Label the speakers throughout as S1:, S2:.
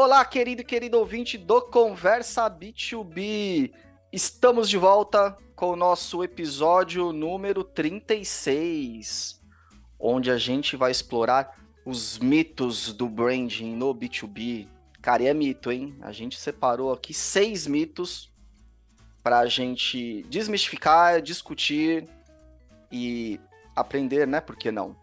S1: Olá, querido e querido ouvinte do Conversa B2B. Estamos de volta com o nosso episódio número 36, onde a gente vai explorar os mitos do branding no B2B. Cara, é mito, hein? A gente separou aqui seis mitos para a gente desmistificar, discutir e aprender, né? Por que não?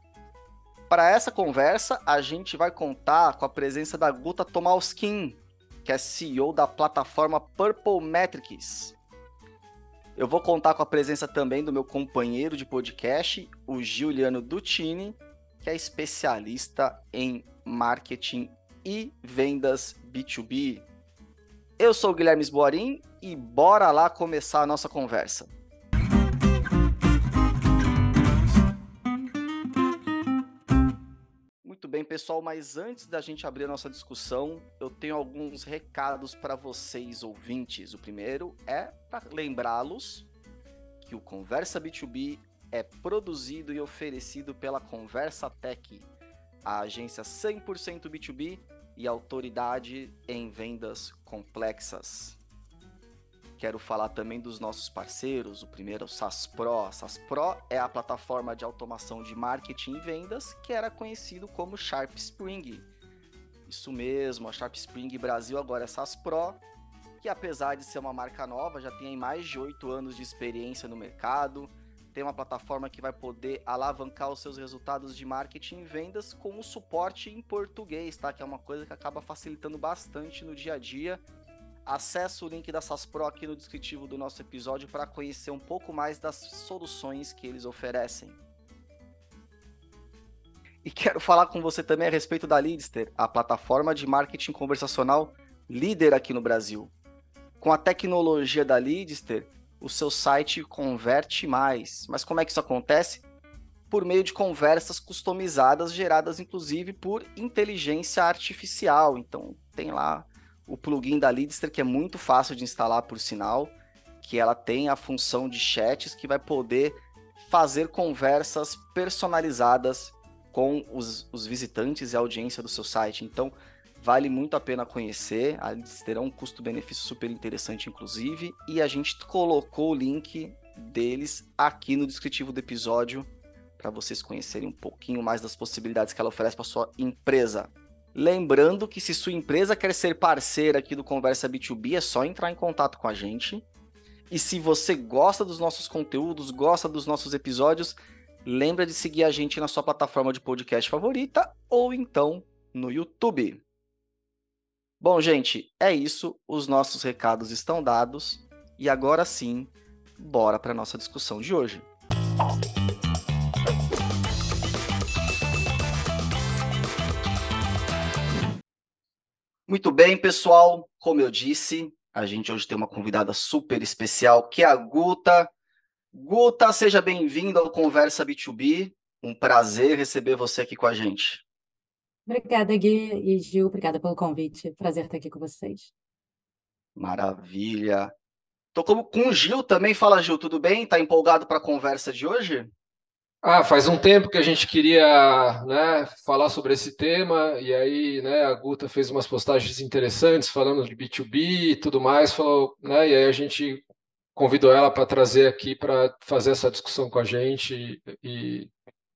S1: Para essa conversa, a gente vai contar com a presença da Guta Tomalskin, que é CEO da plataforma Purple Metrics. Eu vou contar com a presença também do meu companheiro de podcast, o Giuliano Dutini, que é especialista em marketing e vendas B2B. Eu sou o Guilherme Esborim e bora lá começar a nossa conversa. Bem, pessoal, mas antes da gente abrir a nossa discussão, eu tenho alguns recados para vocês ouvintes. O primeiro é para lembrá-los que o Conversa B2B é produzido e oferecido pela Conversa Tech, a agência 100% B2B e autoridade em vendas complexas. Quero falar também dos nossos parceiros. O primeiro é o SaaS Pro. SaaS Pro é a plataforma de automação de marketing e vendas que era conhecido como Sharp Spring. Isso mesmo, a Sharp Spring Brasil agora é SaaS Pro, que apesar de ser uma marca nova, já tem mais de oito anos de experiência no mercado. Tem uma plataforma que vai poder alavancar os seus resultados de marketing e vendas com o suporte em português, tá? Que é uma coisa que acaba facilitando bastante no dia a dia Acesse o link da SAS Pro aqui no descritivo do nosso episódio para conhecer um pouco mais das soluções que eles oferecem. E quero falar com você também a respeito da Leadster, a plataforma de marketing conversacional líder aqui no Brasil. Com a tecnologia da Leadster, o seu site converte mais. Mas como é que isso acontece? Por meio de conversas customizadas, geradas inclusive por inteligência artificial. Então, tem lá o plugin da Leadster, que é muito fácil de instalar, por sinal, que ela tem a função de chats que vai poder fazer conversas personalizadas com os, os visitantes e a audiência do seu site. Então, vale muito a pena conhecer. Leadster é um custo-benefício super interessante, inclusive, e a gente colocou o link deles aqui no descritivo do episódio para vocês conhecerem um pouquinho mais das possibilidades que ela oferece para sua empresa. Lembrando que se sua empresa quer ser parceira aqui do Conversa B2B, é só entrar em contato com a gente. E se você gosta dos nossos conteúdos, gosta dos nossos episódios, lembra de seguir a gente na sua plataforma de podcast favorita ou então no YouTube. Bom, gente, é isso. Os nossos recados estão dados. E agora sim, bora para nossa discussão de hoje. Muito bem, pessoal. Como eu disse, a gente hoje tem uma convidada super especial, que é a Guta. Guta, seja bem-vinda ao Conversa B2B. Um prazer receber você aqui com a gente.
S2: Obrigada, Gui e Gil. Obrigada pelo convite. Prazer estar aqui com vocês.
S1: Maravilha. Tô como com o Gil também. Fala, Gil, tudo bem? Tá empolgado para a conversa de hoje?
S3: Ah, faz um tempo que a gente queria né, falar sobre esse tema, e aí né, a Guta fez umas postagens interessantes falando de B2B e tudo mais, falou, né, e aí a gente convidou ela para trazer aqui para fazer essa discussão com a gente, e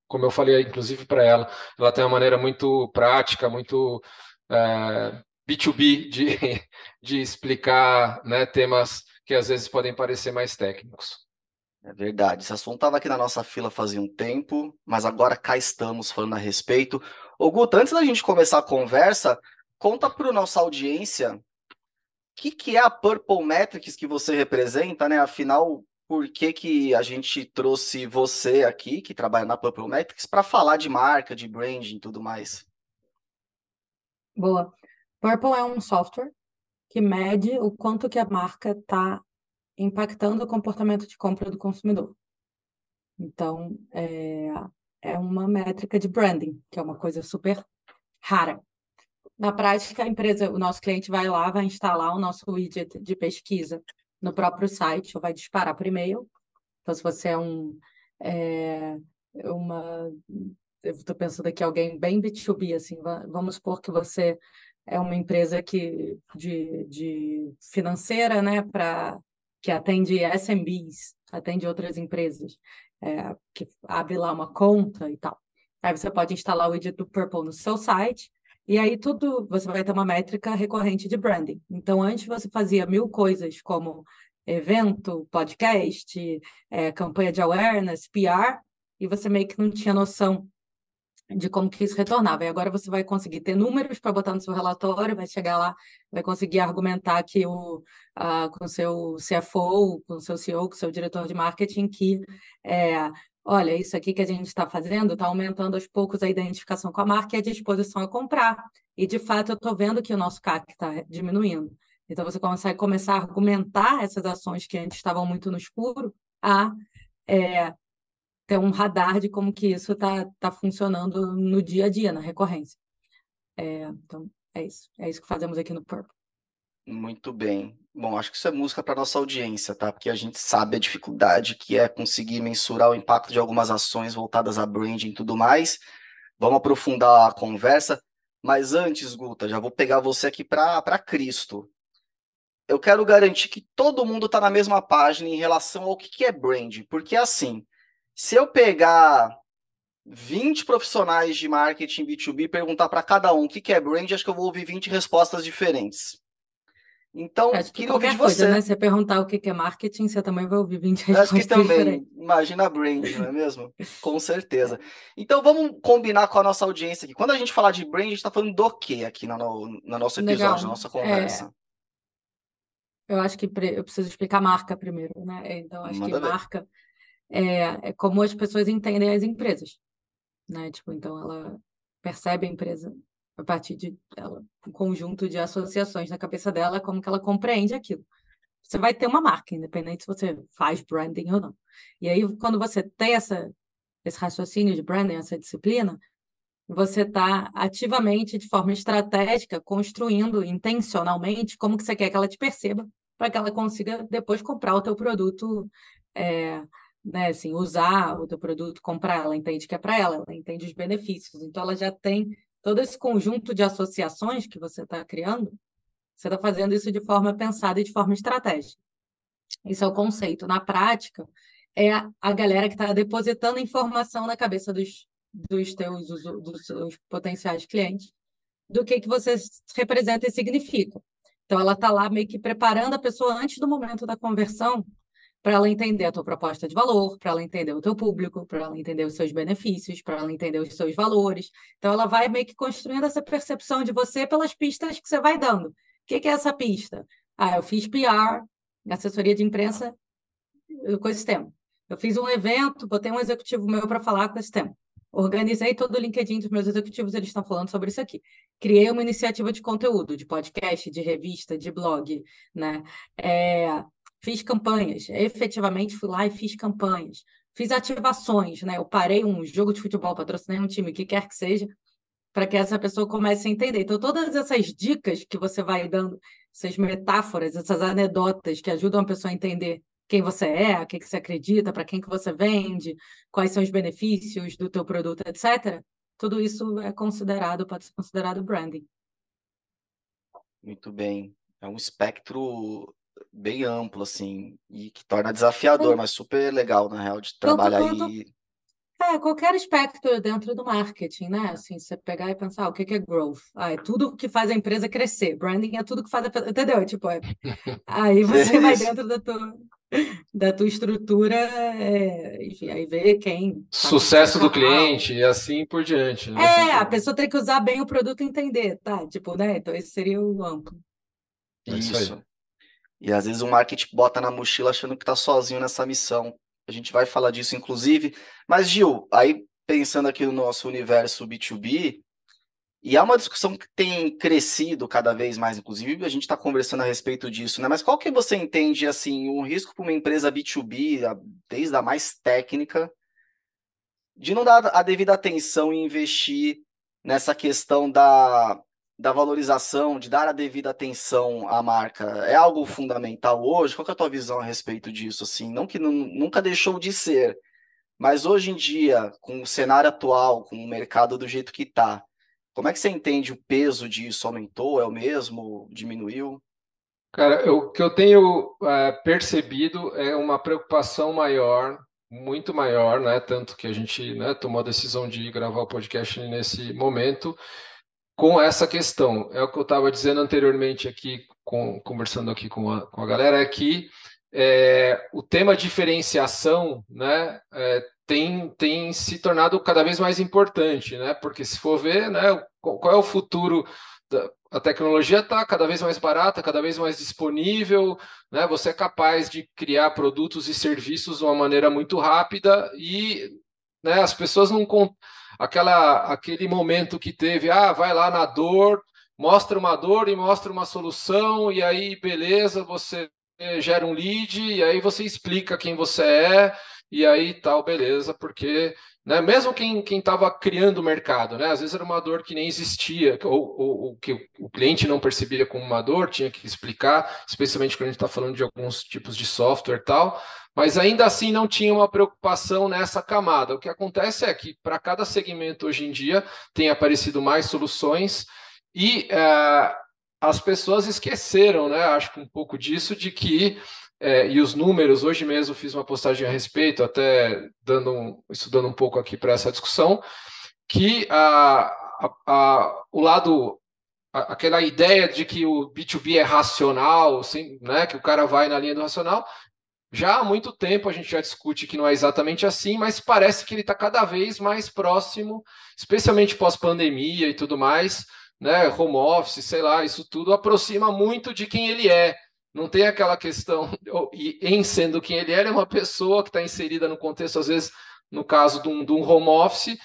S3: como eu falei, inclusive para ela, ela tem uma maneira muito prática, muito é, B2B de, de explicar né, temas que às vezes podem parecer mais técnicos.
S1: É verdade. Esse assunto estava aqui na nossa fila fazia um tempo, mas agora cá estamos falando a respeito. Ô, Guto, antes da gente começar a conversa, conta para nossa audiência o que, que é a Purple Metrics que você representa, né? Afinal, por que, que a gente trouxe você aqui, que trabalha na Purple Metrics, para falar de marca, de branding e tudo mais?
S2: Boa. Purple é um software que mede o quanto que a marca está impactando o comportamento de compra do consumidor. Então, é, é uma métrica de branding, que é uma coisa super rara. Na prática, a empresa, o nosso cliente vai lá, vai instalar o nosso widget de pesquisa no próprio site, ou vai disparar por e-mail. Então, se você é um é, uma eu estou pensando aqui alguém bem B2B, assim, vamos supor que você é uma empresa que, de, de financeira, né, para que atende SMBs, atende outras empresas, é, que abre lá uma conta e tal. Aí você pode instalar o widget do Purple no seu site, e aí tudo, você vai ter uma métrica recorrente de branding. Então, antes você fazia mil coisas como evento, podcast, é, campanha de awareness, PR, e você meio que não tinha noção de como que isso retornava. E agora você vai conseguir ter números para botar no seu relatório, vai chegar lá, vai conseguir argumentar que o, uh, com o seu CFO, com o seu CEO, com o seu diretor de marketing, que é, olha, isso aqui que a gente está fazendo está aumentando aos poucos a identificação com a marca e a disposição a comprar. E, de fato, eu estou vendo que o nosso CAC está diminuindo. Então, você consegue começar a argumentar essas ações que antes estavam muito no escuro a é, ter um radar de como que isso está tá funcionando no dia a dia, na recorrência. É, então, é isso. É isso que fazemos aqui no Purple.
S1: Muito bem. Bom, acho que isso é música para nossa audiência, tá? Porque a gente sabe a dificuldade que é conseguir mensurar o impacto de algumas ações voltadas a branding e tudo mais. Vamos aprofundar a conversa. Mas antes, Guta, já vou pegar você aqui para Cristo. Eu quero garantir que todo mundo está na mesma página em relação ao que, que é brand. Porque, assim, se eu pegar 20 profissionais de marketing B2B e perguntar para cada um o que, é brand, acho que eu vou ouvir 20 respostas diferentes. Então,
S2: acho que qualquer coisa,
S1: você.
S2: né? Se perguntar o que é marketing, você também vai ouvir 20 respostas
S1: Acho que também.
S2: Diferentes.
S1: Imagina brand, não é mesmo? com certeza. Então, vamos combinar com a nossa audiência aqui. Quando a gente falar de brand, a gente está falando do quê aqui no, no nosso episódio, Legal. na nossa conversa?
S2: É... Eu acho que eu preciso explicar marca primeiro, né? Então, acho Manda que ver. marca é, é como as pessoas entendem as empresas, né? Tipo, então ela percebe a empresa a partir de ela, um conjunto de associações na cabeça dela, como que ela compreende aquilo. Você vai ter uma marca, independente se você faz branding ou não. E aí, quando você tem essa, esse raciocínio de branding, essa disciplina, você está ativamente, de forma estratégica, construindo intencionalmente como que você quer que ela te perceba, para que ela consiga depois comprar o teu produto é, né, assim, usar o teu produto, comprar, ela entende que é para ela, ela entende os benefícios. Então, ela já tem todo esse conjunto de associações que você está criando, você está fazendo isso de forma pensada e de forma estratégica. Isso é o conceito. Na prática, é a galera que está depositando informação na cabeça dos, dos teus dos seus potenciais clientes do que, que você representa e significa. Então, ela está lá meio que preparando a pessoa antes do momento da conversão para ela entender a tua proposta de valor, para ela entender o teu público, para ela entender os seus benefícios, para ela entender os seus valores. Então, ela vai meio que construindo essa percepção de você pelas pistas que você vai dando. O que, que é essa pista? Ah, eu fiz PR, assessoria de imprensa com esse tema. Eu fiz um evento, botei um executivo meu para falar com esse tema. Organizei todo o LinkedIn dos meus executivos, eles estão falando sobre isso aqui. Criei uma iniciativa de conteúdo, de podcast, de revista, de blog, né? É, fiz campanhas, efetivamente fui lá e fiz campanhas, fiz ativações, né? Eu parei um jogo de futebol, patrocinei um time, que quer que seja, para que essa pessoa comece a entender. Então, todas essas dicas que você vai dando, essas metáforas, essas anedotas que ajudam a pessoa a entender quem você é, o que, que você acredita, para quem que você vende, quais são os benefícios do teu produto, etc. Tudo isso é considerado, pode ser considerado branding.
S1: Muito bem. É um espectro bem amplo, assim, e que torna desafiador, mas super legal, na real, de trabalhar aí.
S2: É, qualquer aspecto dentro do marketing, né? Assim, você pegar e pensar, ah, o que é growth? Ah, é tudo que faz a empresa crescer. Branding é tudo que faz a... Entendeu? Tipo, é... aí você vai dentro da tua, da tua estrutura, é... enfim, aí vê quem...
S3: Sucesso do cliente e assim por diante.
S2: Né? É, a pessoa tem que usar bem o produto e entender, tá? Tipo, né? Então esse seria o amplo.
S1: Isso. Isso. E às vezes o marketing bota na mochila achando que está sozinho nessa missão. A gente vai falar disso, inclusive. Mas, Gil, aí pensando aqui no nosso universo B2B, e é uma discussão que tem crescido cada vez mais, inclusive a gente está conversando a respeito disso, né? Mas qual que você entende, assim, um risco para uma empresa B2B, desde a mais técnica, de não dar a devida atenção e investir nessa questão da da valorização, de dar a devida atenção à marca, é algo fundamental hoje? Qual é a tua visão a respeito disso? Assim, não que nunca deixou de ser, mas hoje em dia, com o cenário atual, com o mercado do jeito que está, Como é que você entende o peso disso? Aumentou? É o mesmo? Diminuiu?
S3: Cara, o que eu tenho é, percebido é uma preocupação maior, muito maior, né? Tanto que a gente né, tomou a decisão de gravar o podcast nesse momento, com essa questão. É o que eu estava dizendo anteriormente aqui, com, conversando aqui com a, com a galera, é que é, o tema diferenciação né, é, tem, tem se tornado cada vez mais importante, né? Porque se for ver, né, qual é o futuro da, a tecnologia está cada vez mais barata, cada vez mais disponível, né? Você é capaz de criar produtos e serviços de uma maneira muito rápida e né, as pessoas não aquela aquele momento que teve, ah, vai lá na dor, mostra uma dor e mostra uma solução e aí beleza, você gera um lead e aí você explica quem você é e aí tal, beleza, porque né, mesmo quem estava criando o mercado, né, às vezes era uma dor que nem existia, ou, ou, ou que o, cliente não percebia como uma dor, tinha que explicar, especialmente quando a gente está falando de alguns tipos de software tal, mas ainda assim não tinha uma preocupação nessa camada. O que acontece é que para cada segmento hoje em dia tem aparecido mais soluções e uh, as pessoas esqueceram, né? Acho que um pouco disso, de que é, e os números, hoje mesmo fiz uma postagem a respeito, até dando estudando um pouco aqui para essa discussão, que a, a, a, o lado, aquela ideia de que o B2B é racional, assim, né, que o cara vai na linha do racional, já há muito tempo a gente já discute que não é exatamente assim, mas parece que ele está cada vez mais próximo, especialmente pós-pandemia e tudo mais, né, home office, sei lá, isso tudo aproxima muito de quem ele é. Não tem aquela questão, e em sendo quem ele ele é uma pessoa que está inserida no contexto, às vezes, no caso de um, de um home office,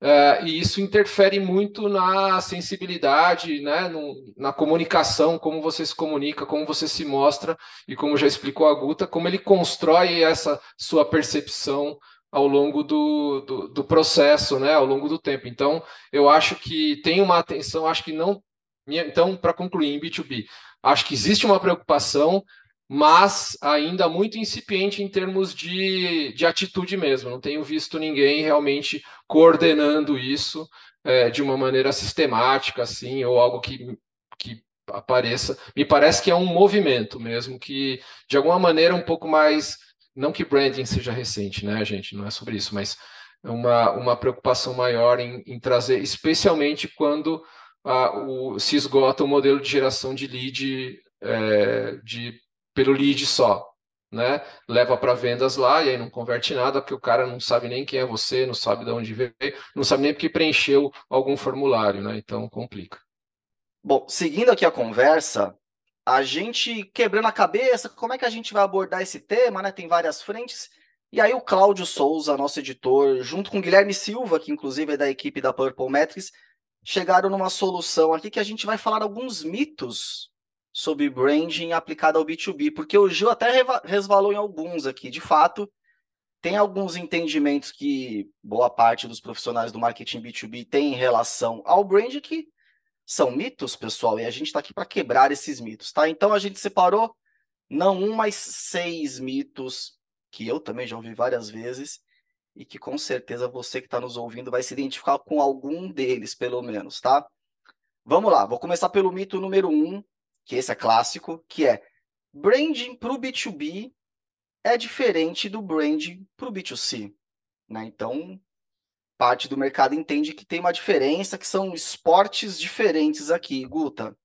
S3: uh, e isso interfere muito na sensibilidade, né, no, na comunicação, como você se comunica, como você se mostra, e como já explicou a Guta, como ele constrói essa sua percepção ao longo do, do, do, processo, né, ao longo do tempo. Então, eu acho que tem uma atenção, acho que não. Então, para concluir, em B2B, acho que existe uma preocupação, mas ainda muito incipiente em termos de, de atitude mesmo. Não tenho visto ninguém realmente coordenando isso é, de uma maneira sistemática, assim, ou algo que, que apareça. Me parece que é um movimento mesmo, que de alguma maneira um pouco mais não que branding seja recente, né, gente? Não é sobre isso, mas é uma, uma preocupação maior em, em trazer, especialmente quando ah, o, se esgota o modelo de geração de lead é, de, pelo lead só. Né? Leva para vendas lá e aí não converte nada, porque o cara não sabe nem quem é você, não sabe de onde veio, não sabe nem porque preencheu algum formulário, né? Então complica.
S1: Bom, seguindo aqui a conversa, a gente quebrando a cabeça, como é que a gente vai abordar esse tema, né? Tem várias frentes. E aí o Cláudio Souza, nosso editor, junto com o Guilherme Silva, que inclusive é da equipe da Purple Metrics, chegaram numa solução aqui que a gente vai falar alguns mitos sobre branding aplicado ao B2B, porque o Gil até resvalou em alguns aqui. De fato, tem alguns entendimentos que boa parte dos profissionais do marketing B2B tem em relação ao brand que são mitos, pessoal, e a gente está aqui para quebrar esses mitos, tá? Então a gente separou não um, mas seis mitos que eu também já ouvi várias vezes e que com certeza você que está nos ouvindo vai se identificar com algum deles, pelo menos, tá? Vamos lá, vou começar pelo mito número um, que esse é clássico, que é branding para o B2B é diferente do branding para o B2C. Né? Então, parte do mercado entende que tem uma diferença, que são esportes diferentes aqui, Guta.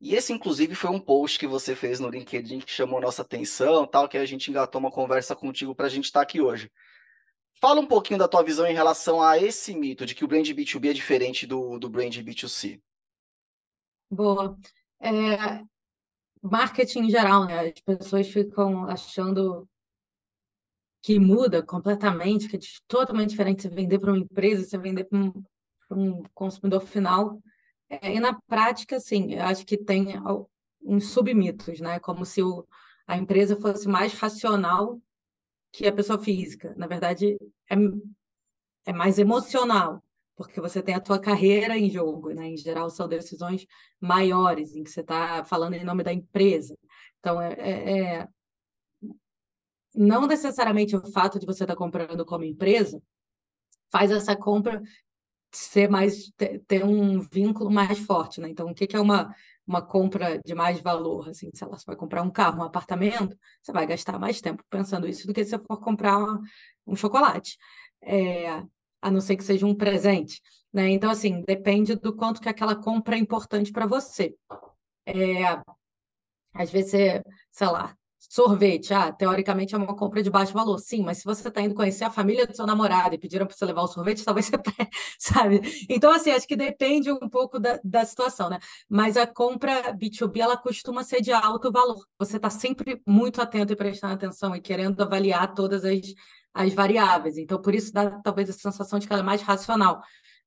S1: E esse, inclusive, foi um post que você fez no LinkedIn que chamou nossa atenção, tal, que a gente engatou uma conversa contigo para a gente estar tá aqui hoje. Fala um pouquinho da tua visão em relação a esse mito de que o brand B2B é diferente do, do brand B2C.
S2: Boa. É, marketing em geral, né? As pessoas ficam achando que muda completamente, que é totalmente diferente você vender para uma empresa, você vender para um, um, consumidor final. É, e na prática, sim, eu acho que tem uns submitos, né? Como se o, a empresa fosse mais racional que a pessoa física. Na verdade, é, é mais emocional, porque você tem a tua carreira em jogo, né? Em geral, são decisões maiores, em que você está falando em nome da empresa. Então, é, é, é não necessariamente o fato de você estar tá comprando como empresa faz essa compra ser mais ter um vínculo mais forte, né? Então, o que, que é uma uma compra de mais valor, assim, sei lá, você vai comprar um carro, um apartamento, você vai gastar mais tempo pensando isso do que se você for comprar um chocolate, é, a não ser que seja um presente, né? Então, assim, depende do quanto que aquela compra é importante para você. É, às vezes, você, sei lá, Sorvete, ah, teoricamente é uma compra de baixo valor. Sim, mas se você está indo conhecer a família do seu namorado e pediram para você levar o sorvete, talvez você, sabe? Então, assim, acho que depende um pouco da, da situação, né? Mas a compra B2B, ela costuma ser de alto valor. Você está sempre muito atento e prestando atenção e querendo avaliar todas as, as variáveis. Então, por isso dá talvez a sensação de que ela é mais racional,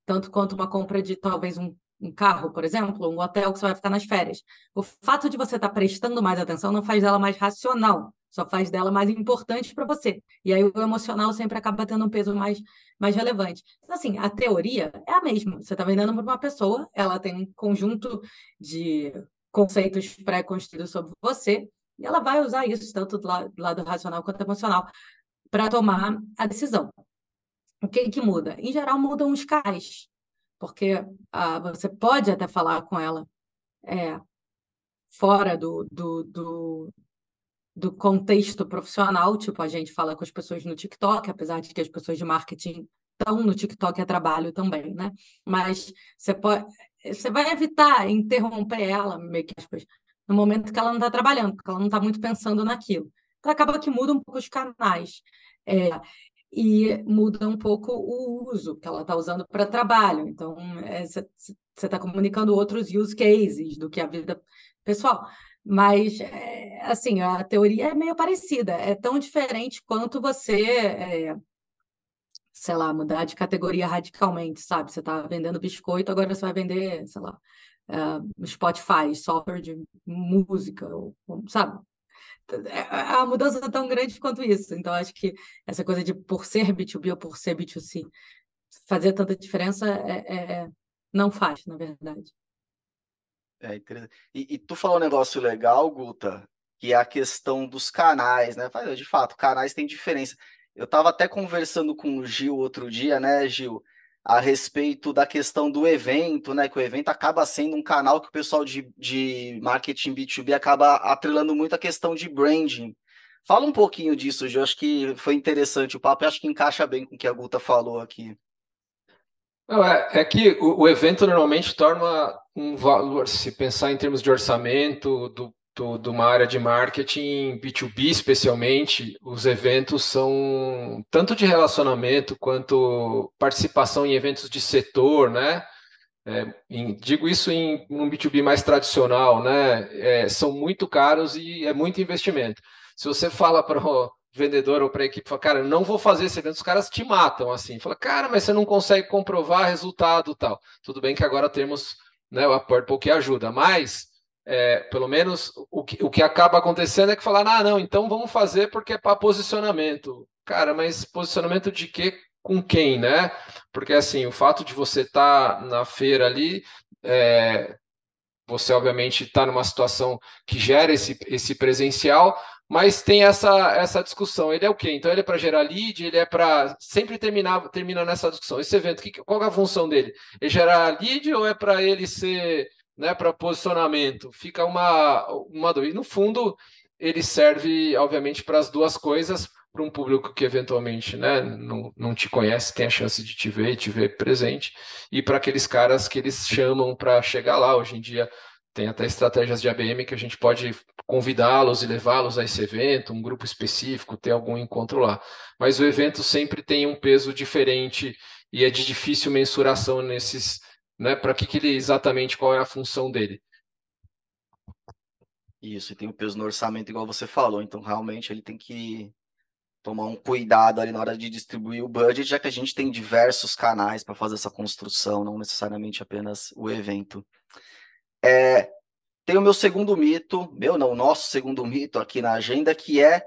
S2: tanto quanto uma compra de talvez um um carro, por exemplo, um hotel que você vai ficar nas férias. O fato de você estar tá prestando mais atenção não faz dela mais racional, só faz dela mais importante para você. E aí o emocional sempre acaba tendo um peso mais, mais relevante. Então, assim, a teoria é a mesma. Você está vendendo para uma pessoa, ela tem um conjunto de conceitos pré-construídos sobre você, e ela vai usar isso, tanto do lado, do lado racional quanto emocional, para tomar a decisão. O que, que muda? Em geral, mudam os canais porque ah, você pode até falar com ela é, fora do, do, do, do, contexto profissional, tipo, a gente fala com as pessoas no TikTok, apesar de que as pessoas de marketing estão no TikTok a trabalho também, né? Mas você pode, você vai evitar interromper ela, meio que aspas, no momento que ela não está trabalhando, porque ela não está muito pensando naquilo. Então acaba que muda um pouco os canais. É, e muda um pouco o uso que ela está usando para trabalho. Então, você é, está comunicando outros use cases do que a vida pessoal. Mas, é, assim, a teoria é meio parecida. É tão diferente quanto você, é, sei lá, mudar de categoria radicalmente, sabe? Você está vendendo biscoito, agora você vai vender, sei lá, uh, Spotify, software de música, ou, sabe? É, a mudança é tão grande quanto isso. Então, acho que essa coisa de por ser B2B ou por ser B2C fazer tanta diferença é, é não faz, na verdade.
S1: É interessante. E, e, tu falou um negócio legal, Guta, que é a questão dos canais, né? De fato, canais têm diferença. Eu estava até conversando com o Gil outro dia, né, Gil? A respeito da questão do evento, né? Que o evento acaba sendo um canal que o pessoal de, de marketing B2B acaba atrelando muito a questão de branding. Fala um pouquinho disso, Gil. Acho que foi interessante o papo e acho que encaixa bem com o que a Guta falou aqui.
S3: Não, é, é, que o, o, evento normalmente torna um valor, se pensar em termos de orçamento, do do, de uma área de marketing B2B especialmente, os eventos são tanto de relacionamento quanto participação em eventos de setor, né? É, em, digo isso em um B2B mais tradicional, né? É, são muito caros e é muito investimento. Se você fala para o vendedor ou para a equipe, fala, cara, não vou fazer esse evento, os caras te matam assim. Fala, cara, mas você não consegue comprovar resultado tal. Tudo bem que agora temos né, o Purple que ajuda, mas é, pelo menos o que, o que acaba acontecendo é que falar, ah, não, então vamos fazer porque é para posicionamento. Cara, mas posicionamento de quê? Com quem, né? Porque assim, o fato de você estar tá na feira ali, é, você obviamente está numa situação que gera esse, esse presencial, mas tem essa, essa discussão. Ele é o quê? Então ele é para gerar lead, ele é para sempre terminar termina nessa discussão. Esse evento, que, qual é a função dele? É gerar lead ou é para ele ser né, para posicionamento. Fica uma, uma dúvida. No fundo, ele serve, obviamente, para as duas coisas, para um público que eventualmente né, não, não te conhece, tem a chance de te ver e te ver presente, e para aqueles caras que eles chamam para chegar lá. Hoje em dia tem até estratégias de ABM que a gente pode convidá-los e levá-los a esse evento, um grupo específico, ter algum encontro lá. Mas o evento sempre tem um peso diferente e é de difícil mensuração nesses né? Para que, que ele exatamente qual é a função dele?
S1: Isso, e tem o peso no orçamento, igual você falou. Então, realmente, ele tem que tomar um cuidado ali na hora de distribuir o budget, já que a gente tem diversos canais para fazer essa construção, não necessariamente apenas o evento. É, tem o meu segundo mito, meu não, nosso segundo mito aqui na agenda, que é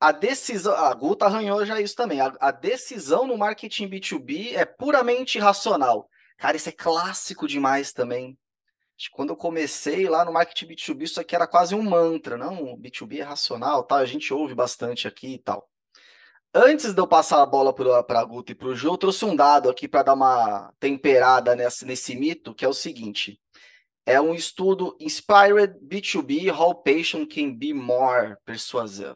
S1: a decisão. A Guta arranhou já isso também. A, a decisão no marketing B2B é puramente racional. Cara, isso é clássico demais também. Quando eu comecei lá no marketing B2B, isso aqui era quase um mantra, não? B2B é racional, tal, a gente ouve bastante aqui e tal. Antes de eu passar a bola para a Guta e para o Ju, eu trouxe um dado aqui para dar uma temperada nesse, nesse mito, que é o seguinte. É um estudo Inspired B2B, How Patient Can Be More Persuasive.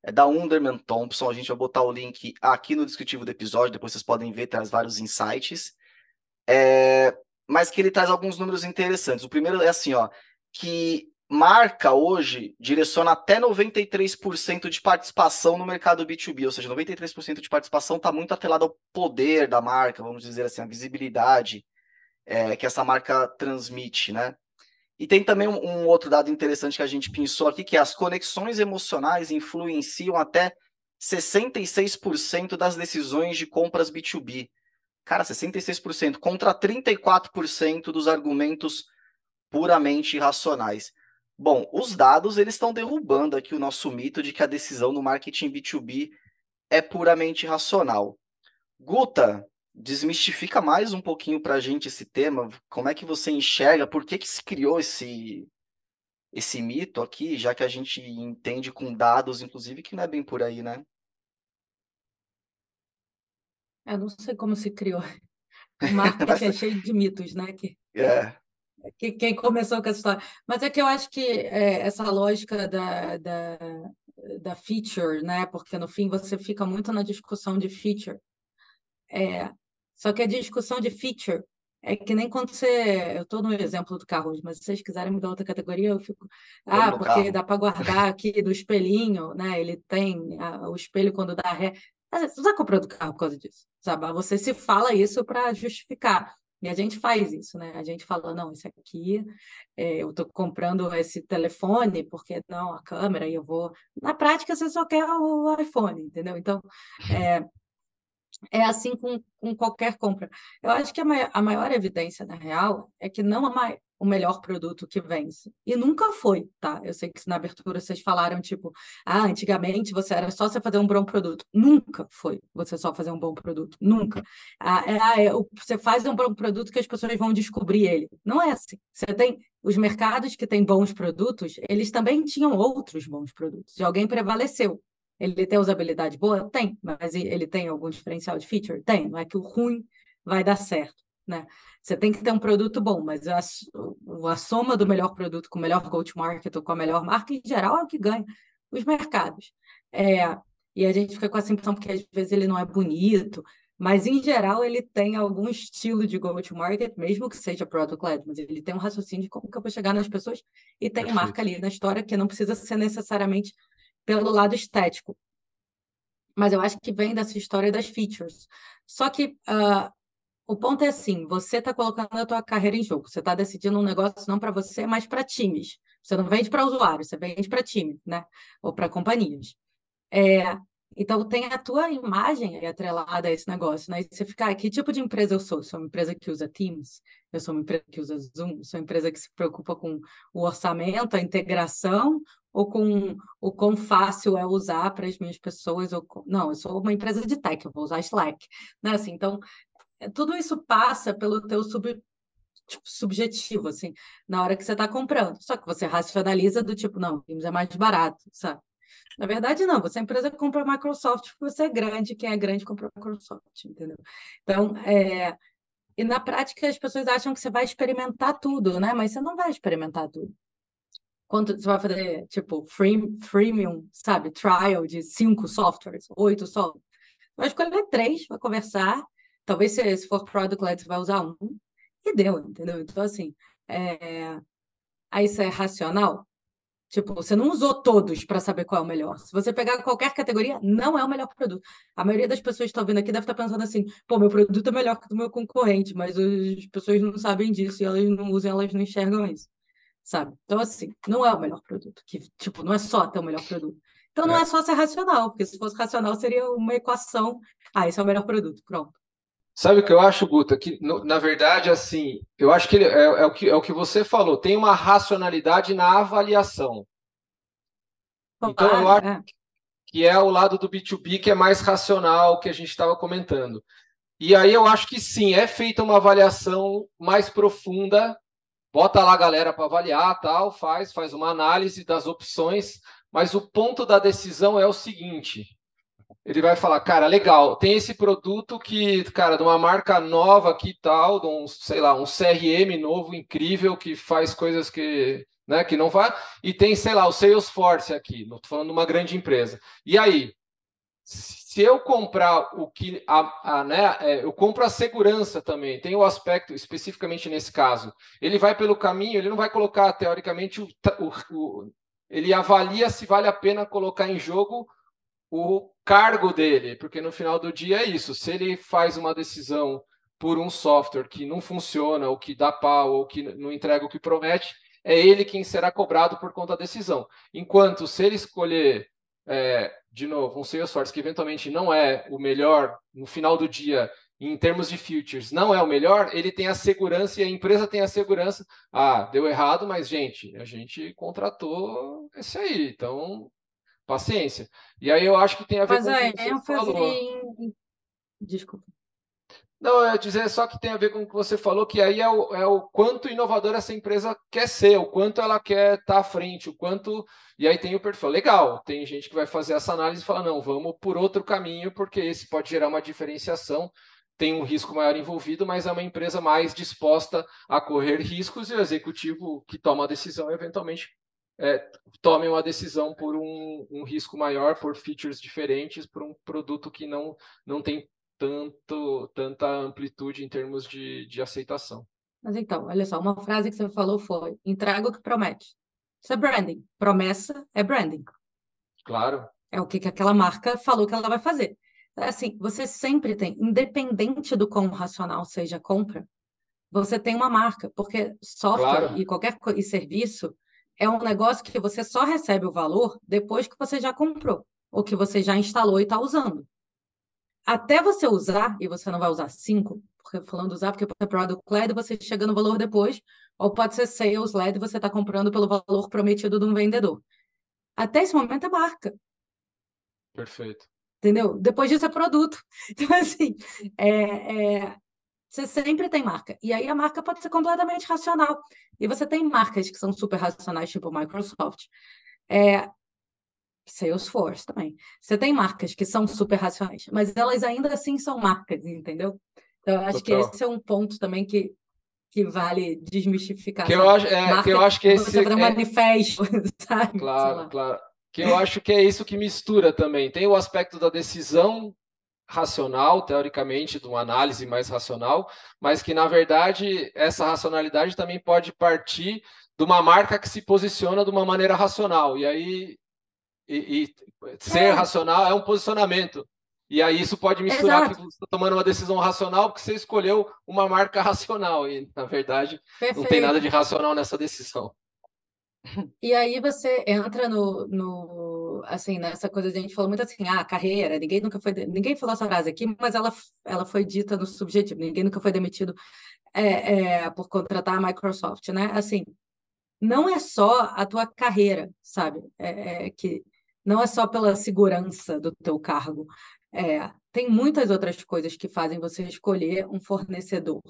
S1: É da Underman Thompson, a gente vai botar o link aqui no descritivo do episódio, depois vocês podem ver, traz vários insights. É, mas que ele traz alguns números interessantes. O primeiro é assim, ó, que marca hoje direciona até 93% de participação no mercado B2B, ou seja, 93% de participação está muito atrelado ao poder da marca, vamos dizer assim, a visibilidade é, que essa marca transmite, né? E tem também um, um, outro dado interessante que a gente pensou aqui, que é as conexões emocionais influenciam até 66% das decisões de compras B2B. Cara, 66% contra 34% dos argumentos puramente racionais. Bom, os dados eles estão derrubando aqui o nosso mito de que a decisão no marketing B2B é puramente racional. Guta, desmistifica mais um pouquinho para a gente esse tema. Como é que você enxerga? Por que, que se criou esse, esse mito aqui, já que a gente entende com dados, inclusive, que não é bem por aí, né?
S2: Eu não sei como se criou. O marketing é cheio de mitos, né? Que...
S1: É
S2: que, quem começou com essa história. Mas é que eu acho que é, essa lógica da, da, da feature, né? Porque no fim você fica muito na discussão de feature. É, só que a discussão de feature é que nem quando você. Eu estou no exemplo do carro, mas se vocês quiserem mudar outra categoria, eu fico. Ah, porque carro. dá para guardar aqui do espelhinho, né? Ele tem a, o espelho quando dá ré. Você está comprando carro por causa disso, sabe? Você se fala isso para justificar. E a gente faz isso, né? A gente fala, não, isso aqui, é, eu estou comprando esse telefone, porque não, a câmera, e eu vou. Na prática, você só quer o iPhone, entendeu? Então, é, é assim com, com qualquer compra. Eu acho que a maior, a maior evidência, na real, é que não a, o melhor produto que vence. E nunca foi, tá? Eu sei que na abertura vocês falaram, tipo, ah, antigamente você era só você fazer um bom produto. Nunca foi você só fazer um bom produto. Nunca. Ah, é, ah, é, você faz um bom produto que as pessoas vão descobrir ele. Não é assim. Você tem os mercados que têm bons produtos, eles também tinham outros bons produtos. E alguém prevaleceu. Ele tem usabilidade boa? Tem. Mas ele tem algum diferencial de feature? Tem. Não é que o ruim vai dar certo. Né? Você tem que ter um produto bom, mas a, a soma do melhor produto com o melhor go-to-market ou com a melhor marca, em geral, é o que ganha os mercados. É, e a gente fica com essa impressão porque às vezes ele não é bonito, mas em geral ele tem algum estilo de go-to-market, mesmo que seja product-led, mas ele tem um raciocínio de como que eu vou chegar nas pessoas e tem Perfeito. marca ali na história que não precisa ser necessariamente pelo lado estético. Mas eu acho que vem dessa história das features. Só que uh, o ponto é assim, você está colocando a tua carreira em jogo, você está decidindo um negócio não para você, mas para times. Você não vende para usuários, você vende para time, né? Ou para companhias. É, então tem a tua imagem atrelada a esse negócio, né? E você fica, ah, que tipo de empresa eu sou? Sou uma empresa que usa Teams? Eu sou uma empresa que usa Zoom? Sou uma empresa que se preocupa com o orçamento, a integração, ou com o quão fácil é usar para as minhas pessoas? Ou... Não, eu sou uma empresa de tech, eu vou usar Slack. Né? Assim, então, tudo isso passa pelo teu sub, tipo, subjetivo, assim, na hora que você está comprando. Só que você racionaliza do tipo, não, Teams é mais barato, sabe? Na verdade, não, você é empresa que compra Microsoft porque você é grande, quem é grande compra Microsoft, entendeu? Então, é... e na prática as pessoas acham que você vai experimentar tudo, né? Mas você não vai experimentar tudo. Quando você vai fazer, tipo, free, freemium, sabe, trial de cinco softwares, oito softwares, vai escolher três, vai conversar, Talvez se, se for product led, você vai usar um e deu, entendeu? Então, assim, é... aí isso é racional. Tipo, você não usou todos para saber qual é o melhor. Se você pegar qualquer categoria, não é o melhor produto. A maioria das pessoas que estão vindo aqui deve estar pensando assim: pô, meu produto é melhor que o do meu concorrente, mas as pessoas não sabem disso e elas não usam, elas não enxergam isso, sabe? Então, assim, não é o melhor produto. Que, tipo, não é só ter o melhor produto. Então, não é, é só ser racional, porque se fosse racional, seria uma equação. Ah, esse é o melhor produto, pronto.
S3: Sabe o que eu acho, Guta? Que, no, na verdade, assim, eu acho que é, é, o que é o que você falou, tem uma racionalidade na avaliação. Então, eu acho é. que é o lado do B2B que é mais racional, que a gente estava comentando. E aí eu acho que sim, é feita uma avaliação mais profunda, bota lá a galera para avaliar, tal, faz, faz uma análise das opções, mas o ponto da decisão é o seguinte: ele vai falar, cara, legal, tem esse produto que, cara, de uma marca nova aqui e tal, de um, sei lá, um CRM novo, incrível, que faz coisas que, né, que não vai, e tem, sei lá, o Salesforce aqui, não tô falando de uma grande empresa. E aí, se eu comprar o que, a, a, né, é, eu compro a segurança também, tem o aspecto, especificamente nesse caso, ele vai pelo caminho, ele não vai colocar, teoricamente, o, o, o ele avalia se vale a pena colocar em jogo o cargo dele, porque no final do dia é isso. Se ele faz uma decisão por um software que não funciona, ou que dá pau, ou que não entrega o que promete, é ele quem será cobrado por conta da decisão. Enquanto se ele escolher, é, de novo, um Salesforce que eventualmente não é o melhor no final do dia, em termos de futures, não é o melhor, ele tem a segurança e a empresa tem a segurança. Ah, deu errado, mas, gente, a gente contratou esse aí, então paciência. E aí eu acho que tem a ver
S2: Mas
S3: com
S2: a
S3: o que você
S2: ênfase
S3: falou.
S2: em... Desculpa.
S3: Não, eu ia dizer só que tem a ver com o que você falou, que aí é o, é o quanto inovadora essa empresa quer ser, o quanto ela quer estar à frente, o quanto. E aí tem o perfil. Legal, tem gente que vai fazer essa análise e fala: não, vamos por outro caminho, porque esse pode gerar uma diferenciação, tem um risco maior envolvido, mas é uma empresa mais disposta a correr riscos e o executivo que toma a decisão eventualmente é, tome uma decisão por um, um, risco maior, por features diferentes, por um produto que não, não tem tanto, tanta amplitude em termos de, de aceitação.
S2: Mas então, olha só, uma frase que você falou foi: entrega o que promete. Isso é branding. Promessa é branding.
S3: Claro.
S2: É o que, que aquela marca falou que ela vai fazer. Assim, você sempre tem, independente do quão racional seja a compra, você tem uma marca, porque software claro. e qualquer e serviço é um negócio que você só recebe o valor depois que você já comprou, ou que você já instalou e está usando. Até você usar, e você não vai usar cinco, porque falando usar, porque pode ser Product LED você chega no valor depois, ou pode ser Sales LED você está comprando pelo valor prometido de um vendedor. Até esse momento é marca.
S3: Perfeito.
S2: Entendeu? Depois disso é produto. Então, assim, é, é, você sempre tem marca. E aí a marca pode ser completamente racional. E você tem marcas que são super racionais, tipo Microsoft. É, Salesforce também. Você tem marcas que são super racionais, mas elas ainda assim são marcas, entendeu? Então, eu acho Total. que esse é um ponto também que, que vale desmistificar.
S3: Que eu acho, é, que eu acho que esse
S2: um
S3: é...
S2: manifesto, sabe?
S3: Claro, claro. Que eu acho que é isso que mistura também. Tem o aspecto da decisão racional, teoricamente, de uma análise mais racional, mas que, na verdade, essa racionalidade também pode partir de uma marca que se posiciona de uma maneira racional. E aí, e, e ser é. racional é um posicionamento. E aí isso pode misturar Exato. que você está tomando uma decisão racional porque você escolheu uma marca racional. E, na verdade, Perfeito. não tem nada de racional nessa decisão.
S2: E aí você entra no, no, assim, nessa coisa a gente falou muito assim, ah, carreira, ninguém nunca foi, ninguém falou essa frase aqui, mas ela, ela foi dita no subjetivo, ninguém nunca foi demitido é, é, por contratar a Microsoft, né? Assim, não é só a tua carreira, sabe? É, é que não é só pela segurança do teu cargo, é, tem muitas outras coisas que fazem você escolher um fornecedor.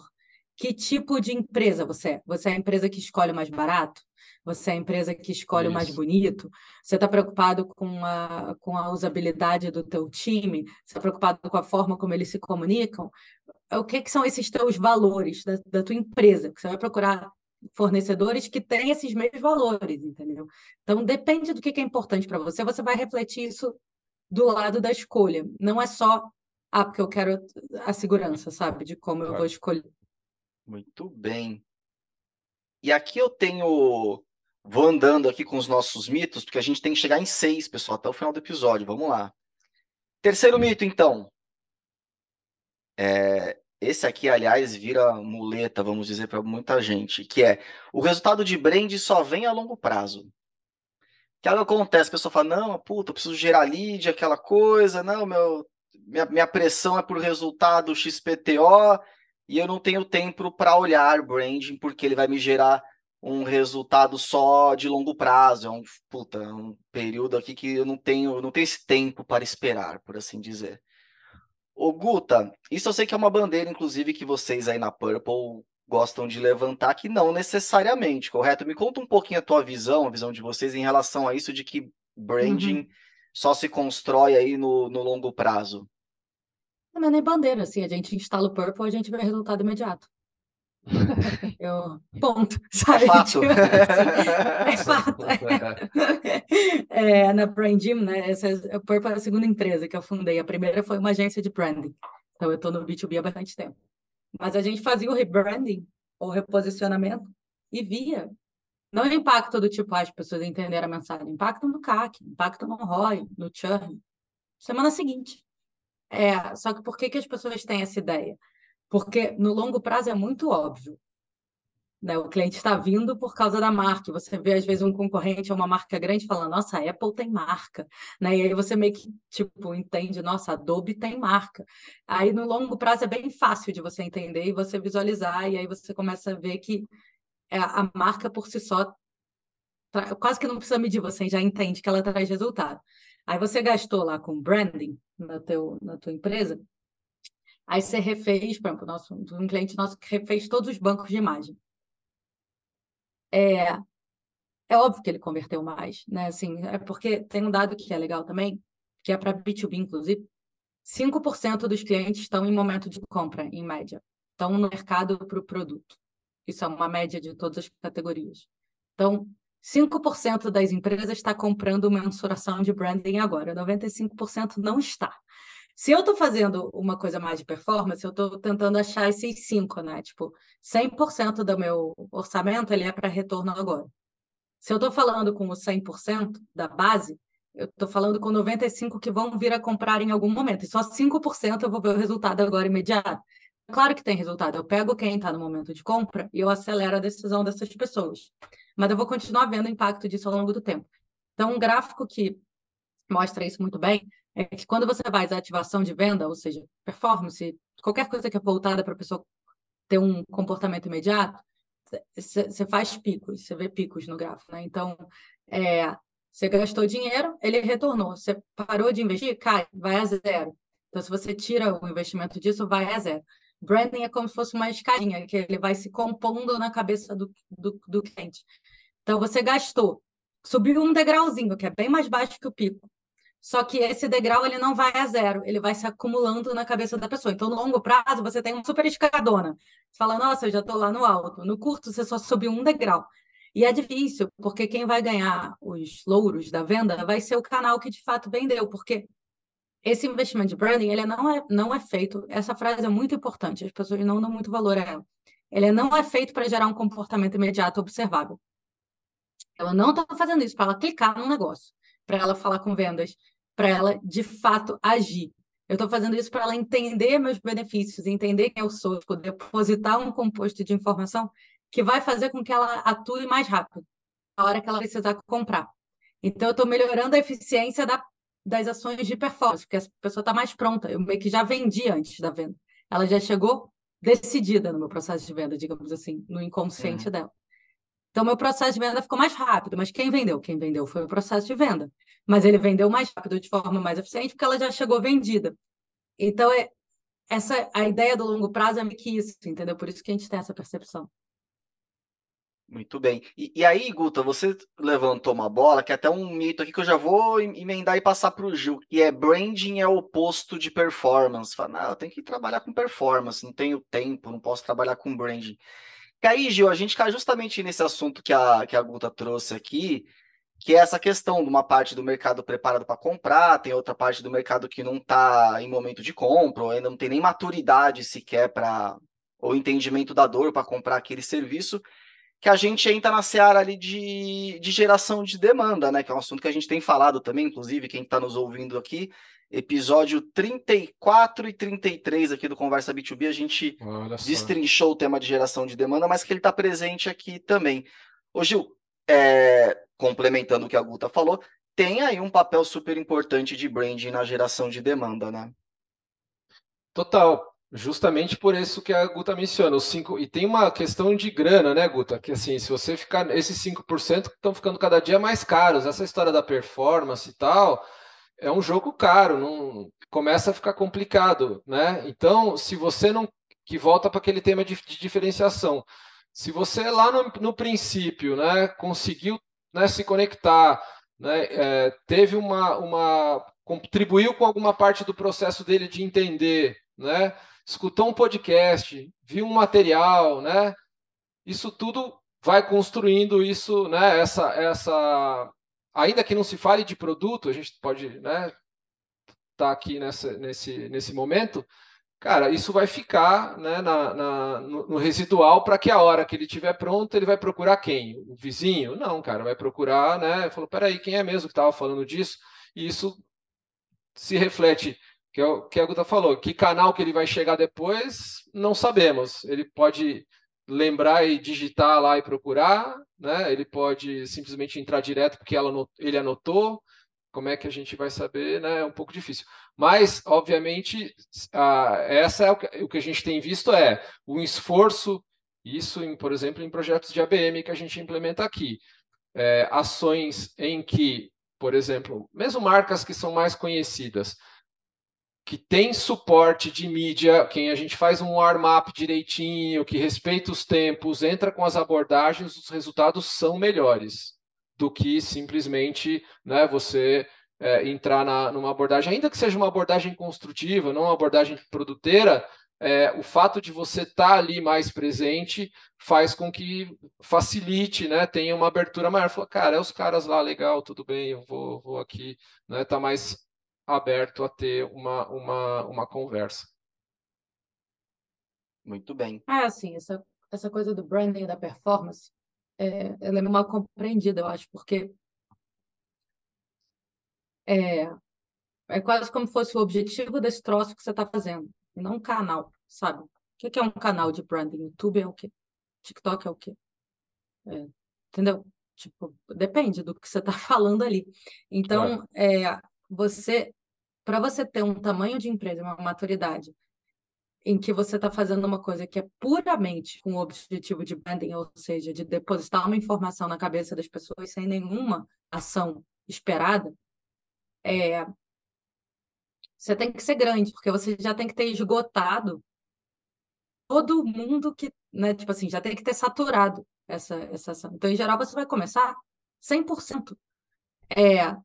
S2: Que tipo de empresa você é? Você é a empresa que escolhe o mais barato? Você é a empresa que escolhe Isso. o mais bonito? Você está preocupado com a, com a usabilidade do teu time? Você está preocupado com a forma como eles se comunicam? O que, que são esses teus valores da, da tua empresa? Você vai procurar fornecedores que têm esses mesmos valores, entendeu? Então, depende do que, que é importante para você, você vai refletir isso do lado da escolha. Não é só, ah, porque eu quero a segurança, sabe? De como eu vou escolher.
S1: Muito bem. E aqui eu tenho Vou andando aqui com os nossos mitos, porque a gente tem que chegar em seis, pessoal, até o final do episódio. Vamos lá. Terceiro mito, então. É, esse aqui, aliás, vira muleta, vamos dizer, para muita gente, que é o resultado de brand só vem a longo prazo. Que algo acontece, a pessoa fala, não, puta, eu preciso gerar lead, aquela coisa, não, meu, minha, minha pressão é por resultado XPTO, e eu não tenho tempo para olhar branding, porque ele vai me gerar um resultado só de longo prazo, é um, puta, é um período aqui que eu não tenho, não tenho esse tempo para esperar, por assim dizer. Ô Guta, isso eu sei que é uma bandeira, inclusive, que vocês aí na Purple gostam de levantar, que não necessariamente, correto? Me conta um pouquinho a tua visão, a visão de vocês em relação a isso de que branding uhum. só se constrói aí no, no longo prazo?
S2: Não é nem bandeira, assim, a gente instala o Purple, a gente vê resultado imediato. Eu, ponto,
S1: É
S2: sabe?
S1: fato.
S2: Tipo, assim, é fato. É, na Brand Gym, né? Essa é, o Purple é a segunda empresa que eu fundei. A primeira foi uma agência de branding. Então, eu estou no B2B há bastante tempo. Mas a gente fazia o rebranding, ou reposicionamento, e via. Não é impacto do tipo, ah, as pessoas entenderam a mensagem. Impacto no CAC, impacto no ROI, no churn. Semana seguinte. É, só que por que, que as pessoas têm essa ideia? Porque no longo prazo é muito óbvio. Né? O cliente está vindo por causa da marca. Você vê, às vezes, um concorrente ou uma marca grande falando, nossa, a Apple tem marca. Né? E aí você meio que, tipo, entende, nossa, Adobe tem marca. Aí, no longo prazo, é bem fácil de você entender e você visualizar, e aí você começa a ver que é, a marca por si só, quase que não precisa medir, você já entende que ela traz resultado. Aí você gastou lá com branding na, teu, na tua empresa, aí você refez, por exemplo, nosso, um cliente nosso que refez todos os bancos de imagem. É, é óbvio que ele converteu mais, né? Assim, é porque tem um dado que é legal também, que é para B2B, inclusive. 5% dos clientes estão em momento de compra, em média. Estão no mercado para o produto. Isso é uma média de todas as categorias. Então, 5% das empresas está comprando mensuração de branding agora, 95% não está. Se eu estou fazendo uma coisa mais de performance, eu estou tentando achar esses 5, né? Tipo, 100% do meu orçamento ele é para retorno agora. Se eu estou falando com o 100% da base, eu estou falando com 95% que vão vir a comprar em algum momento. E só 5% eu vou ver o resultado agora imediato. Claro que tem resultado. Eu pego quem está no momento de compra e eu acelero a decisão dessas pessoas. Mas eu vou continuar vendo o impacto disso ao longo do tempo. Então, um gráfico que mostra isso muito bem é que quando você faz a ativação de venda, ou seja, performance, qualquer coisa que é voltada para a pessoa ter um comportamento imediato, você faz picos, você vê picos no gráfico, né? Então, é, você gastou dinheiro, ele retornou. Você parou de investir, cai, vai a zero. Então, se você tira o investimento disso, vai a zero. Branding é como se fosse uma escadinha, que ele vai se compondo na cabeça do, do, do cliente. Então, você gastou, subiu um degrauzinho, que é bem mais baixo que o pico. Só que esse degrau ele não vai a zero, ele vai se acumulando na cabeça da pessoa. Então, no longo prazo, você tem uma super escadona. Você fala, nossa, eu já estou lá no alto. No curto, você só subiu um degrau. E é difícil, porque quem vai ganhar os louros da venda vai ser o canal que de fato vendeu, porque esse investimento de branding, ele não é, não é feito, essa frase é muito importante, as pessoas não dão muito valor a ela. Ele não é feito para gerar um comportamento imediato observável. Ela não está fazendo isso para ela clicar num negócio, para ela falar com vendas, para ela de fato agir. Eu estou fazendo isso para ela entender meus benefícios, entender quem eu sou, poder depositar um composto de informação que vai fazer com que ela atue mais rápido, na hora que ela precisar comprar. Então, eu estou melhorando a eficiência da, das ações de performance, porque a pessoa está mais pronta. Eu meio que já vendi antes da venda. Ela já chegou decidida no meu processo de venda, digamos assim, no inconsciente uhum. dela. Então, meu processo de venda ficou mais rápido, mas quem vendeu? Quem vendeu foi o processo de venda. Mas ele vendeu mais rápido, de forma mais eficiente, porque ela já chegou vendida. Então, é, essa, a ideia do longo prazo é meio que isso, entendeu? Por isso que a gente tem essa percepção.
S1: Muito bem. E, e, aí, Guta, você levantou uma bola, que é até um mito aqui que eu já vou emendar e passar para o Gil, que é branding é o oposto de performance. Fala, não, eu tenho que trabalhar com performance, não tenho tempo, não posso trabalhar com branding. E aí, Gil, a gente cai justamente nesse assunto que a, que a Guta trouxe aqui, que é essa questão de uma parte do mercado preparado para comprar, tem outra parte do mercado que não está em momento de compra, ou ainda não tem nem maturidade sequer para o entendimento da dor para comprar aquele serviço que a gente entra na seara ali de, de geração de demanda, né? Que é um assunto que a gente tem falado também, inclusive, quem está nos ouvindo aqui, episódio 34 e 33 aqui do Conversa B2B, a gente destrinchou o tema de geração de demanda, mas que ele está presente aqui também. Ô Gil, é, complementando o que a Guta falou, tem aí um papel super importante de branding na geração de demanda, né?
S3: Total. Justamente por isso que a Guta menciona, os cinco, e tem uma questão de grana, né, Guta? Que assim, se você ficar, esses 5% estão ficando cada dia mais caros. Essa história da performance e tal, é um jogo caro, não começa a ficar complicado, né? Então, se você não. Que volta para aquele tema de, de, diferenciação. Se você lá no, no princípio né, conseguiu né, se conectar, né, é, teve uma, uma. contribuiu com alguma parte do processo dele de entender, né? Escutou um podcast, viu um material, né? Isso tudo vai construindo isso, né? Essa, essa, ainda que não se fale de produto, a gente pode, né? Tá aqui nessa, nesse, nesse momento, cara, isso vai ficar né, na, na no, residual para que a hora que ele estiver pronto, ele vai procurar quem? O vizinho? Não, cara, vai procurar, né? Falou, peraí, quem é mesmo que estava falando disso? E isso se reflete, que é o que a Guta falou, que canal que ele vai chegar depois, não sabemos. Ele pode lembrar e digitar lá e procurar, né? Ele pode simplesmente entrar direto porque ela, ele anotou, como é que a gente vai saber, né? É um pouco difícil. Mas, obviamente, a, essa é o que, o que, a gente tem visto é um esforço, isso, em, por exemplo, em projetos de ABM que a gente implementa aqui. É, ações em que, por exemplo, mesmo marcas que são mais conhecidas, que tem suporte de mídia, quem a gente faz um warm-up direitinho, que respeita os tempos, entra com as abordagens, os resultados são melhores do que simplesmente né, você é, entrar na, numa abordagem, ainda que seja uma abordagem construtiva, não uma abordagem produteira, é, o fato de você estar tá ali mais presente faz com que facilite, né, tenha uma abertura maior. Fala, cara, é os caras lá, legal, tudo bem, eu vou, vou aqui, né, tá mais aberto a ter uma, uma, uma conversa.
S1: Muito bem.
S2: Ah, assim, essa, essa coisa do branding da performance, é, ela é mal compreendida, eu acho, porque é, é quase como fosse o objetivo desse troço que você está fazendo, e não um canal, sabe? O que é um canal de branding? YouTube é o quê? TikTok é o quê? É, entendeu? Tipo, depende do que você está falando ali. Então, claro. é, você, para você ter um tamanho de empresa, uma maturidade, em que você está fazendo uma coisa que é puramente com o objetivo de branding, ou seja, de depositar uma informação na cabeça das pessoas sem nenhuma ação esperada, é, você tem que ser grande, porque você já tem que ter esgotado todo mundo que, né, tipo assim, já tem que ter saturado essa, essa ação. Então, em geral, você vai começar 100% é,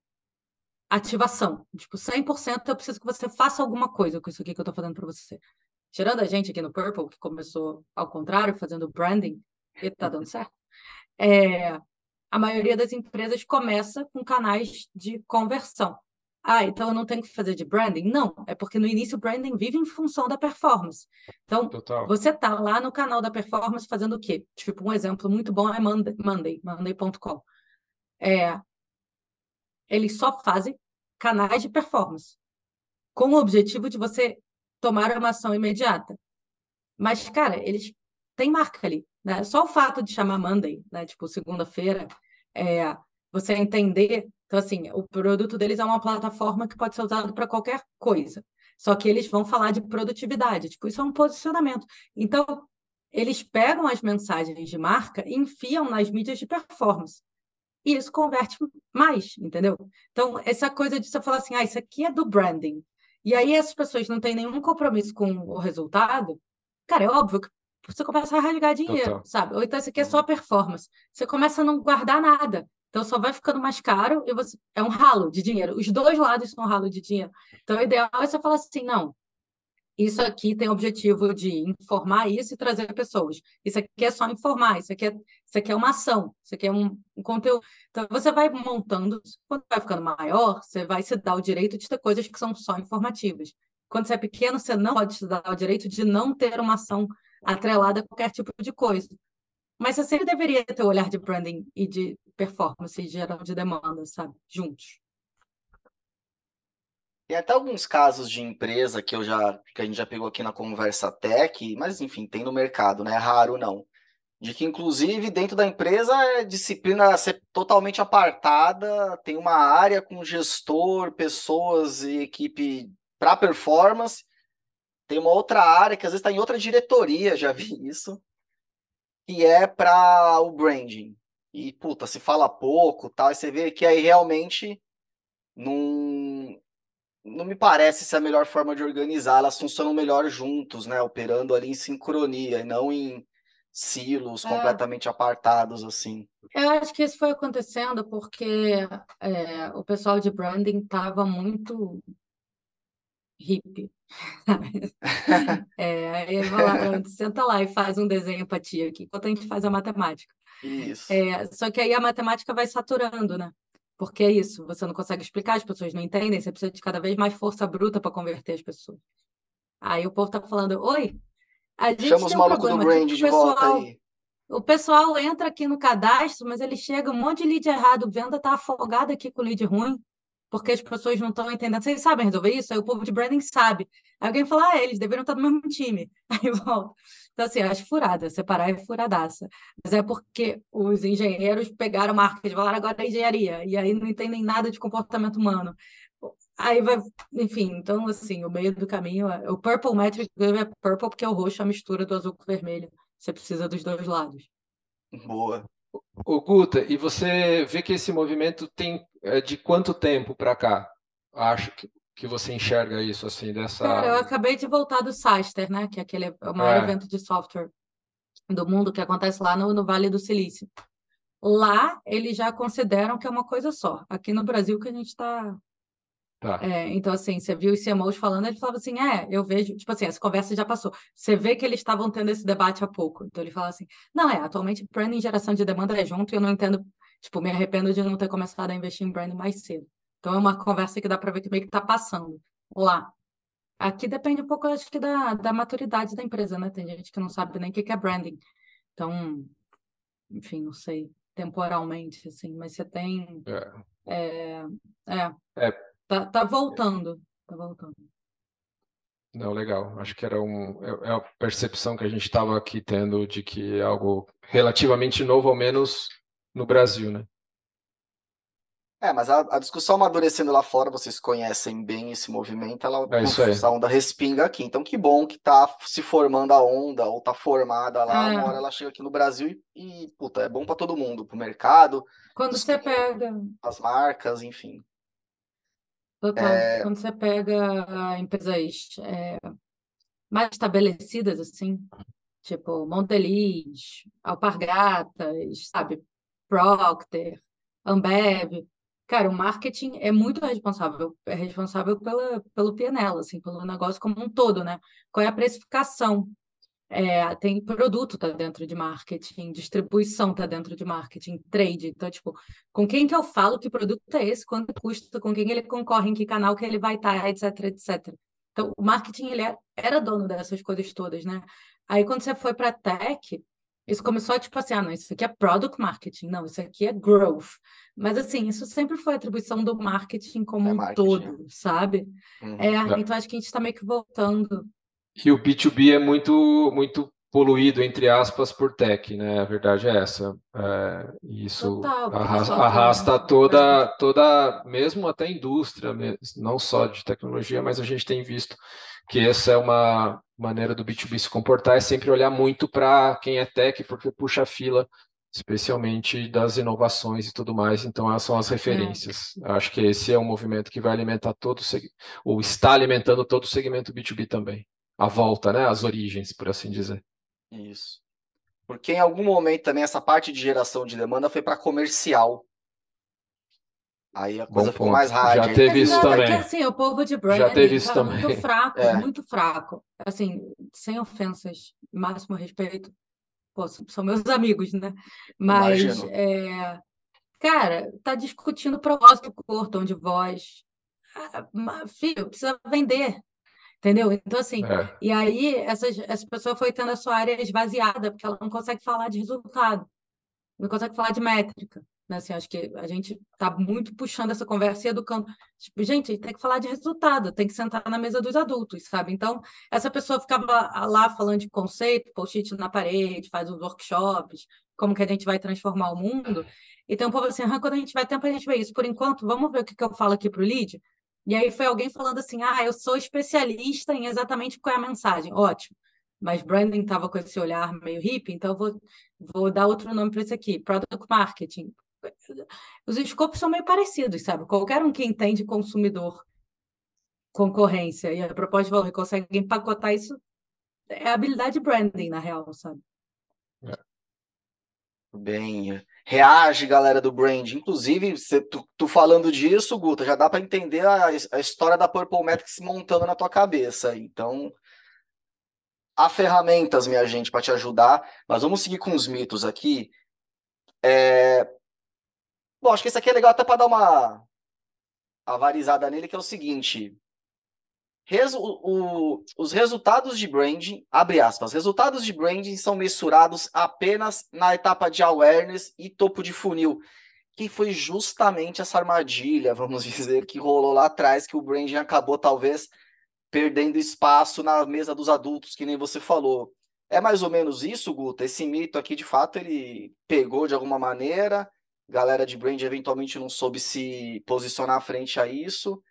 S2: ativação. Tipo, 100% eu preciso que você faça alguma coisa com isso aqui que eu estou fazendo para você tirando a gente aqui no Purple, que começou ao contrário, fazendo branding, e está dando certo, é, a maioria das empresas começa com canais de conversão. Ah, então eu não tenho que fazer de branding? Não, é porque no início o branding vive em função da performance. Então, Total. você está lá no canal da performance fazendo o quê? Tipo, um exemplo muito bom é Monday, Monday, Monday.com. É, eles só fazem canais de performance, com o objetivo de você tomaram uma ação imediata. Mas, cara, eles têm marca ali, né? Só o fato de chamar Monday, né? Tipo, segunda-feira, é, você entender. Então, assim, o produto deles é uma plataforma que pode ser usado para qualquer coisa. Só que eles vão falar de produtividade. Tipo, isso é um posicionamento. Então, eles pegam as mensagens de marca e enfiam nas mídias de performance. E isso converte mais, entendeu? Então, essa coisa de você falar assim, ah, isso aqui é do branding. E aí essas pessoas não têm nenhum compromisso com o resultado, cara, é óbvio que você começa a rasgar dinheiro, Total. sabe? Ou então isso aqui é só uhum. performance. Você começa a não guardar nada. Então só vai ficando mais caro e você é um ralo de dinheiro. Os dois lados são um ralo de dinheiro. Então o ideal é você falar assim, não, isso aqui tem o objetivo de informar isso e trazer pessoas. Isso aqui é só informar, isso aqui é, isso aqui é uma ação, isso aqui é um, um conteúdo. Então, você vai montando, quando vai ficando maior, você vai se dar o direito de ter coisas que são só informativas. Quando você é pequeno, você não pode se dar o direito de não ter uma ação atrelada a qualquer tipo de coisa. Mas você sempre deveria ter o olhar de branding e de performance e geral de demanda, sabe? Juntos.
S1: Tem até alguns casos de empresa que eu já que a gente já pegou aqui na conversa tech, mas enfim, tem no mercado, né? É raro não. De que inclusive dentro da empresa é disciplina ser totalmente apartada, tem uma área com gestor, pessoas e equipe para performance. Tem uma outra área que às vezes está em outra diretoria, já vi isso, que é para o branding. E puta, se fala pouco, tal, e você vê que aí realmente não não me parece ser a melhor forma de organizar. Elas funcionam melhor juntos, né? Operando ali em sincronia e não em silos é. completamente apartados, assim.
S2: Eu acho que isso foi acontecendo porque é, o pessoal de branding estava muito hippie. é, aí falaram, senta lá e faz um desenho para ti aqui, enquanto a gente faz a matemática.
S1: Isso.
S2: É, só que aí a matemática vai saturando, né? Porque é isso, você não consegue explicar, as pessoas não entendem, você precisa de cada vez mais força bruta para converter as pessoas. Aí o povo tá falando, oi, a gente
S1: Chama os malucos do brand de pessoal, volta aí.
S2: O pessoal entra aqui no cadastro, mas ele chega um monte de lead errado, venda tá afogada aqui com lead ruim, porque as pessoas não estão entendendo. Vocês sabem resolver isso? Aí o povo de branding sabe. Aí alguém fala, ah, eles deveriam estar no mesmo time. Aí volta. Então, assim, acho furada, separar é furadaça. Mas é porque os engenheiros pegaram marketing e falaram agora é engenharia, e aí não entendem nada de comportamento humano. Aí vai, enfim, então, assim, o meio do caminho, é, o Purple Metric é purple porque é o roxo, a mistura do azul com o vermelho. Você precisa dos dois lados.
S1: Boa.
S3: O Guta, e você vê que esse movimento tem é, de quanto tempo para cá? Acho que, que você enxerga isso assim dessa.
S2: Cara, eu acabei de voltar do Saster, né? Que é aquele é o maior é. evento de software do mundo que acontece lá no, no Vale do Silício. Lá eles já consideram que é uma coisa só. Aqui no Brasil que a gente está
S3: Tá.
S2: É, então, assim, você viu os CMOs falando, ele falava assim, é, eu vejo, tipo assim, essa conversa já passou. Você vê que eles estavam tendo esse debate há pouco. Então, ele fala assim, não, é, atualmente branding e geração de demanda é junto e eu não entendo, tipo, me arrependo de não ter começado a investir em branding mais cedo. Então, é uma conversa que dá para ver que meio que está passando lá. Aqui depende um pouco, acho que, da, da maturidade da empresa, né? Tem gente que não sabe nem o que é branding. Então, enfim, não sei, temporalmente, assim, mas você tem...
S3: É.
S2: É, é.
S3: é
S2: Tá, tá voltando. Tá voltando.
S3: Não, legal. Acho que era um, é, é a percepção que a gente estava aqui tendo de que é algo relativamente novo, ao menos no Brasil, né?
S1: É, mas a, a, discussão amadurecendo lá fora, vocês conhecem bem esse movimento, ela
S3: é isso aí.
S1: essa onda respinga aqui. Então, que bom que tá se formando a onda, ou tá formada lá, é. uma hora ela chega aqui no Brasil e, e puta, é bom para todo mundo, pro mercado.
S2: Quando você pega.
S1: As marcas, enfim.
S2: Total. É... Quando você pega empresas é, mais estabelecidas, assim, tipo Monteliz, Alpargatas, sabe, Procter, Ambev, cara, o marketing é muito responsável, é responsável pela, pelo PNL, assim, pelo negócio como um todo, né? Qual é a precificação? É, tem produto tá dentro de marketing, distribuição tá dentro de marketing, trade. Então, tipo, com quem que eu falo que produto é esse, quanto custa, com quem ele concorre, em que canal que ele vai estar, etc, etc. Então, o marketing ele é, era dono dessas coisas todas, né? Aí quando você foi para tech, isso começou a tipo assim, ah, não, isso aqui é product marketing, não, isso aqui é growth. Mas assim, isso sempre foi atribuição do marketing como é um marketing. todo, sabe? Uhum. É, então acho que a gente está meio que voltando
S3: que o B2B é muito, muito poluído, entre aspas, por tech, né? A verdade é essa. É, isso Total, arrasta, arrasta toda, toda, mesmo até a indústria, não só de tecnologia, mas a gente tem visto que essa é uma maneira do B2B se comportar, é sempre olhar muito para quem é tech, porque puxa a fila, especialmente das inovações e tudo mais, então essas são as é. referências. É. Acho que esse é um movimento que vai alimentar todo o ou está alimentando todo o segmento B2B também a volta, né? As origens, por assim dizer.
S1: Isso. Porque em algum momento também essa parte de geração de demanda foi para comercial. Aí a coisa Bom ficou ponto. mais rápida.
S3: Já teve isso também. É que,
S2: assim, o povo de Já teve isso tá também. muito fraco, é. muito fraco. Assim, sem ofensas, máximo respeito. Pô, são meus amigos, né? Mas, é, cara, tá discutindo propósito curto, tom de voz. Ah, filho, precisa vender. Entendeu? Então, assim, é. e aí essa, essa pessoa foi tendo a sua área esvaziada, porque ela não consegue falar de resultado, não consegue falar de métrica. Né? Assim, acho que a gente está muito puxando essa conversa e educando. Tipo, gente, tem que falar de resultado, tem que sentar na mesa dos adultos, sabe? Então, essa pessoa ficava lá falando de conceito, post-it na parede, faz os workshops, como que a gente vai transformar o mundo. Então, o povo assim, ah, quando a gente tiver tempo, a gente vê isso. Por enquanto, vamos ver o que, que eu falo aqui para o lead. E aí foi alguém falando assim: ah, eu sou especialista em exatamente qual é a mensagem. Ótimo. Mas branding estava com esse olhar meio hippie, então eu vou, vou dar outro nome para isso aqui: product marketing. Os escopos são meio parecidos, sabe? Qualquer um que entende consumidor, concorrência e a proposta de valor consegue empacotar isso, é habilidade branding, na real, sabe?
S1: É. Bem, reage, galera do brand. Inclusive, cê, tu, tu, falando disso, Guta, já dá para entender a, a, história da Purple Metrics montando na tua cabeça. Então, há ferramentas, minha gente, para te ajudar. Mas vamos seguir com os mitos aqui. É... Bom, acho que esse aqui é legal até para dar uma avarizada nele, que é o seguinte. Resu o, os resultados de branding, abre aspas, resultados de branding são mensurados apenas na etapa de awareness e topo de funil, que foi justamente essa armadilha, vamos dizer, que rolou lá atrás, que o branding acabou talvez perdendo espaço na mesa dos adultos, que nem você falou. É mais ou menos isso, Guta? Esse mito aqui, de fato, ele pegou de alguma maneira, galera de brand eventualmente não soube se posicionar frente a isso,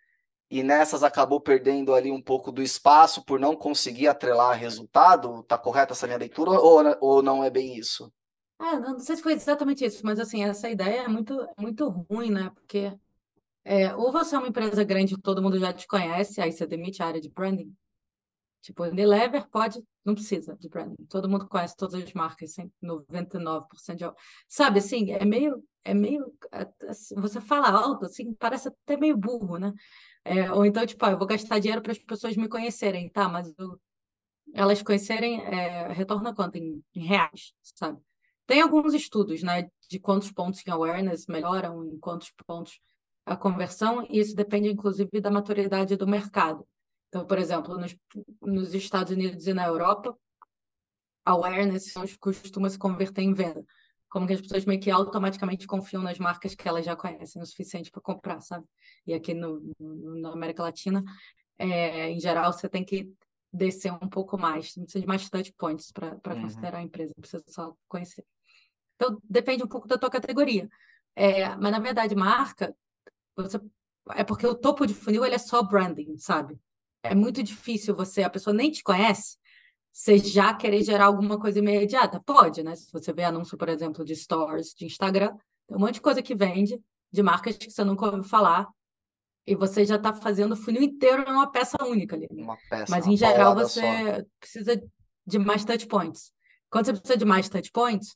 S1: e nessas acabou perdendo ali um pouco do espaço por não conseguir atrelar resultado? Tá correta essa minha leitura ou, ou não é bem isso?
S2: Ah, não, sei se foi exatamente isso, mas assim, essa ideia é muito, muito ruim, né? Porque é, ou você é uma empresa grande todo mundo já te conhece, aí você demite a área de branding. Tipo, Unilever pode, não precisa de branding. Todo mundo conhece todas as marcas, 99% de... Sabe, assim, é meio, é meio... Assim, você fala alto, assim, parece até meio burro, né? É, ou então, tipo, ah, eu vou gastar dinheiro para as pessoas me conhecerem, tá? Mas eu, elas conhecerem, é, retorna quanto? Em, em, reais, sabe? Tem alguns estudos, né, de quantos pontos em awareness melhoram, em quantos pontos a conversão, e isso depende, inclusive, da maturidade do mercado. Então, por exemplo, nos, nos Estados Unidos e na Europa, awareness costuma se converter em venda como que as pessoas meio que automaticamente confiam nas marcas que elas já conhecem o suficiente para comprar, sabe? E aqui no, no, na América Latina, é, em geral, você tem que descer um pouco mais, você precisa de mais touch points para uhum. considerar a empresa, não precisa só conhecer. Então, depende um pouco da tua categoria. É, mas, na verdade, marca, você, é porque o topo de funil ele é só branding, sabe? É muito difícil você, a pessoa nem te conhece, você já querer gerar alguma coisa imediata? Pode, né? Se você vê anúncio, por exemplo, de stores, de Instagram, tem um monte de coisa que vende, de marcas que você nunca ouviu falar, e você já está fazendo o funil inteiro numa peça única ali.
S1: Uma peça,
S2: Mas, em geral, você só. precisa de mais touch points. Quando você precisa de mais touch points,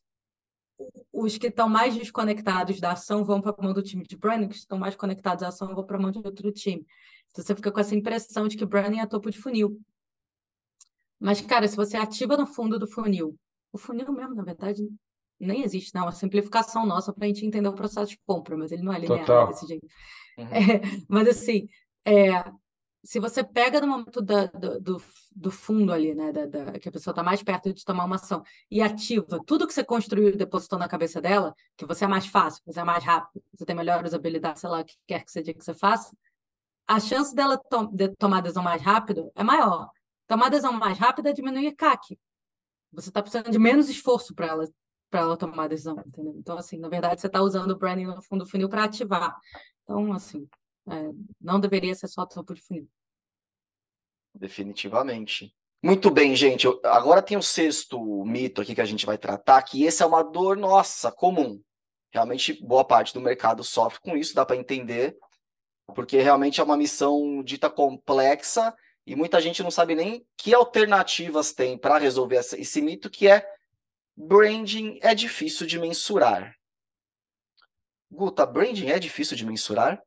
S2: os que estão mais desconectados da ação vão para a mão do time de branding, que estão mais conectados à ação vão para a mão de outro time. Então, você fica com essa impressão de que branding é topo de funil. Mas, cara, se você ativa no fundo do funil, o funil mesmo, na verdade, nem existe, não. É uma simplificação nossa para a gente entender o processo de compra, mas ele não é linear desse jeito. Uhum. É, mas, assim, é, se você pega no momento da, do, do, fundo ali, né, da, da que a pessoa está mais perto de tomar uma ação, e ativa tudo que você construiu e depositou na cabeça dela, que você é mais fácil, você é mais rápido, você tem melhores habilidades, sei lá, o que quer que seja que você faça, a chance dela to de tomar adesão mais rápido é maior. Uma adesão mais rápida diminui CAC. Você está precisando de menos esforço para ela, para ela tomar adesão, entendeu? Então, assim, na verdade, você está usando o branding no fundo do funil para ativar. Então, assim, é, não deveria ser só topo de funil.
S1: Definitivamente. Muito bem, gente. Agora tem o sexto mito aqui que a gente vai tratar, que esse é uma dor nossa, comum. Realmente, boa parte do mercado sofre com isso, dá para entender, porque realmente é uma missão dita complexa e muita gente não sabe nem que alternativas tem para resolver esse mito, que é branding é difícil de mensurar. Guta, branding é difícil de mensurar?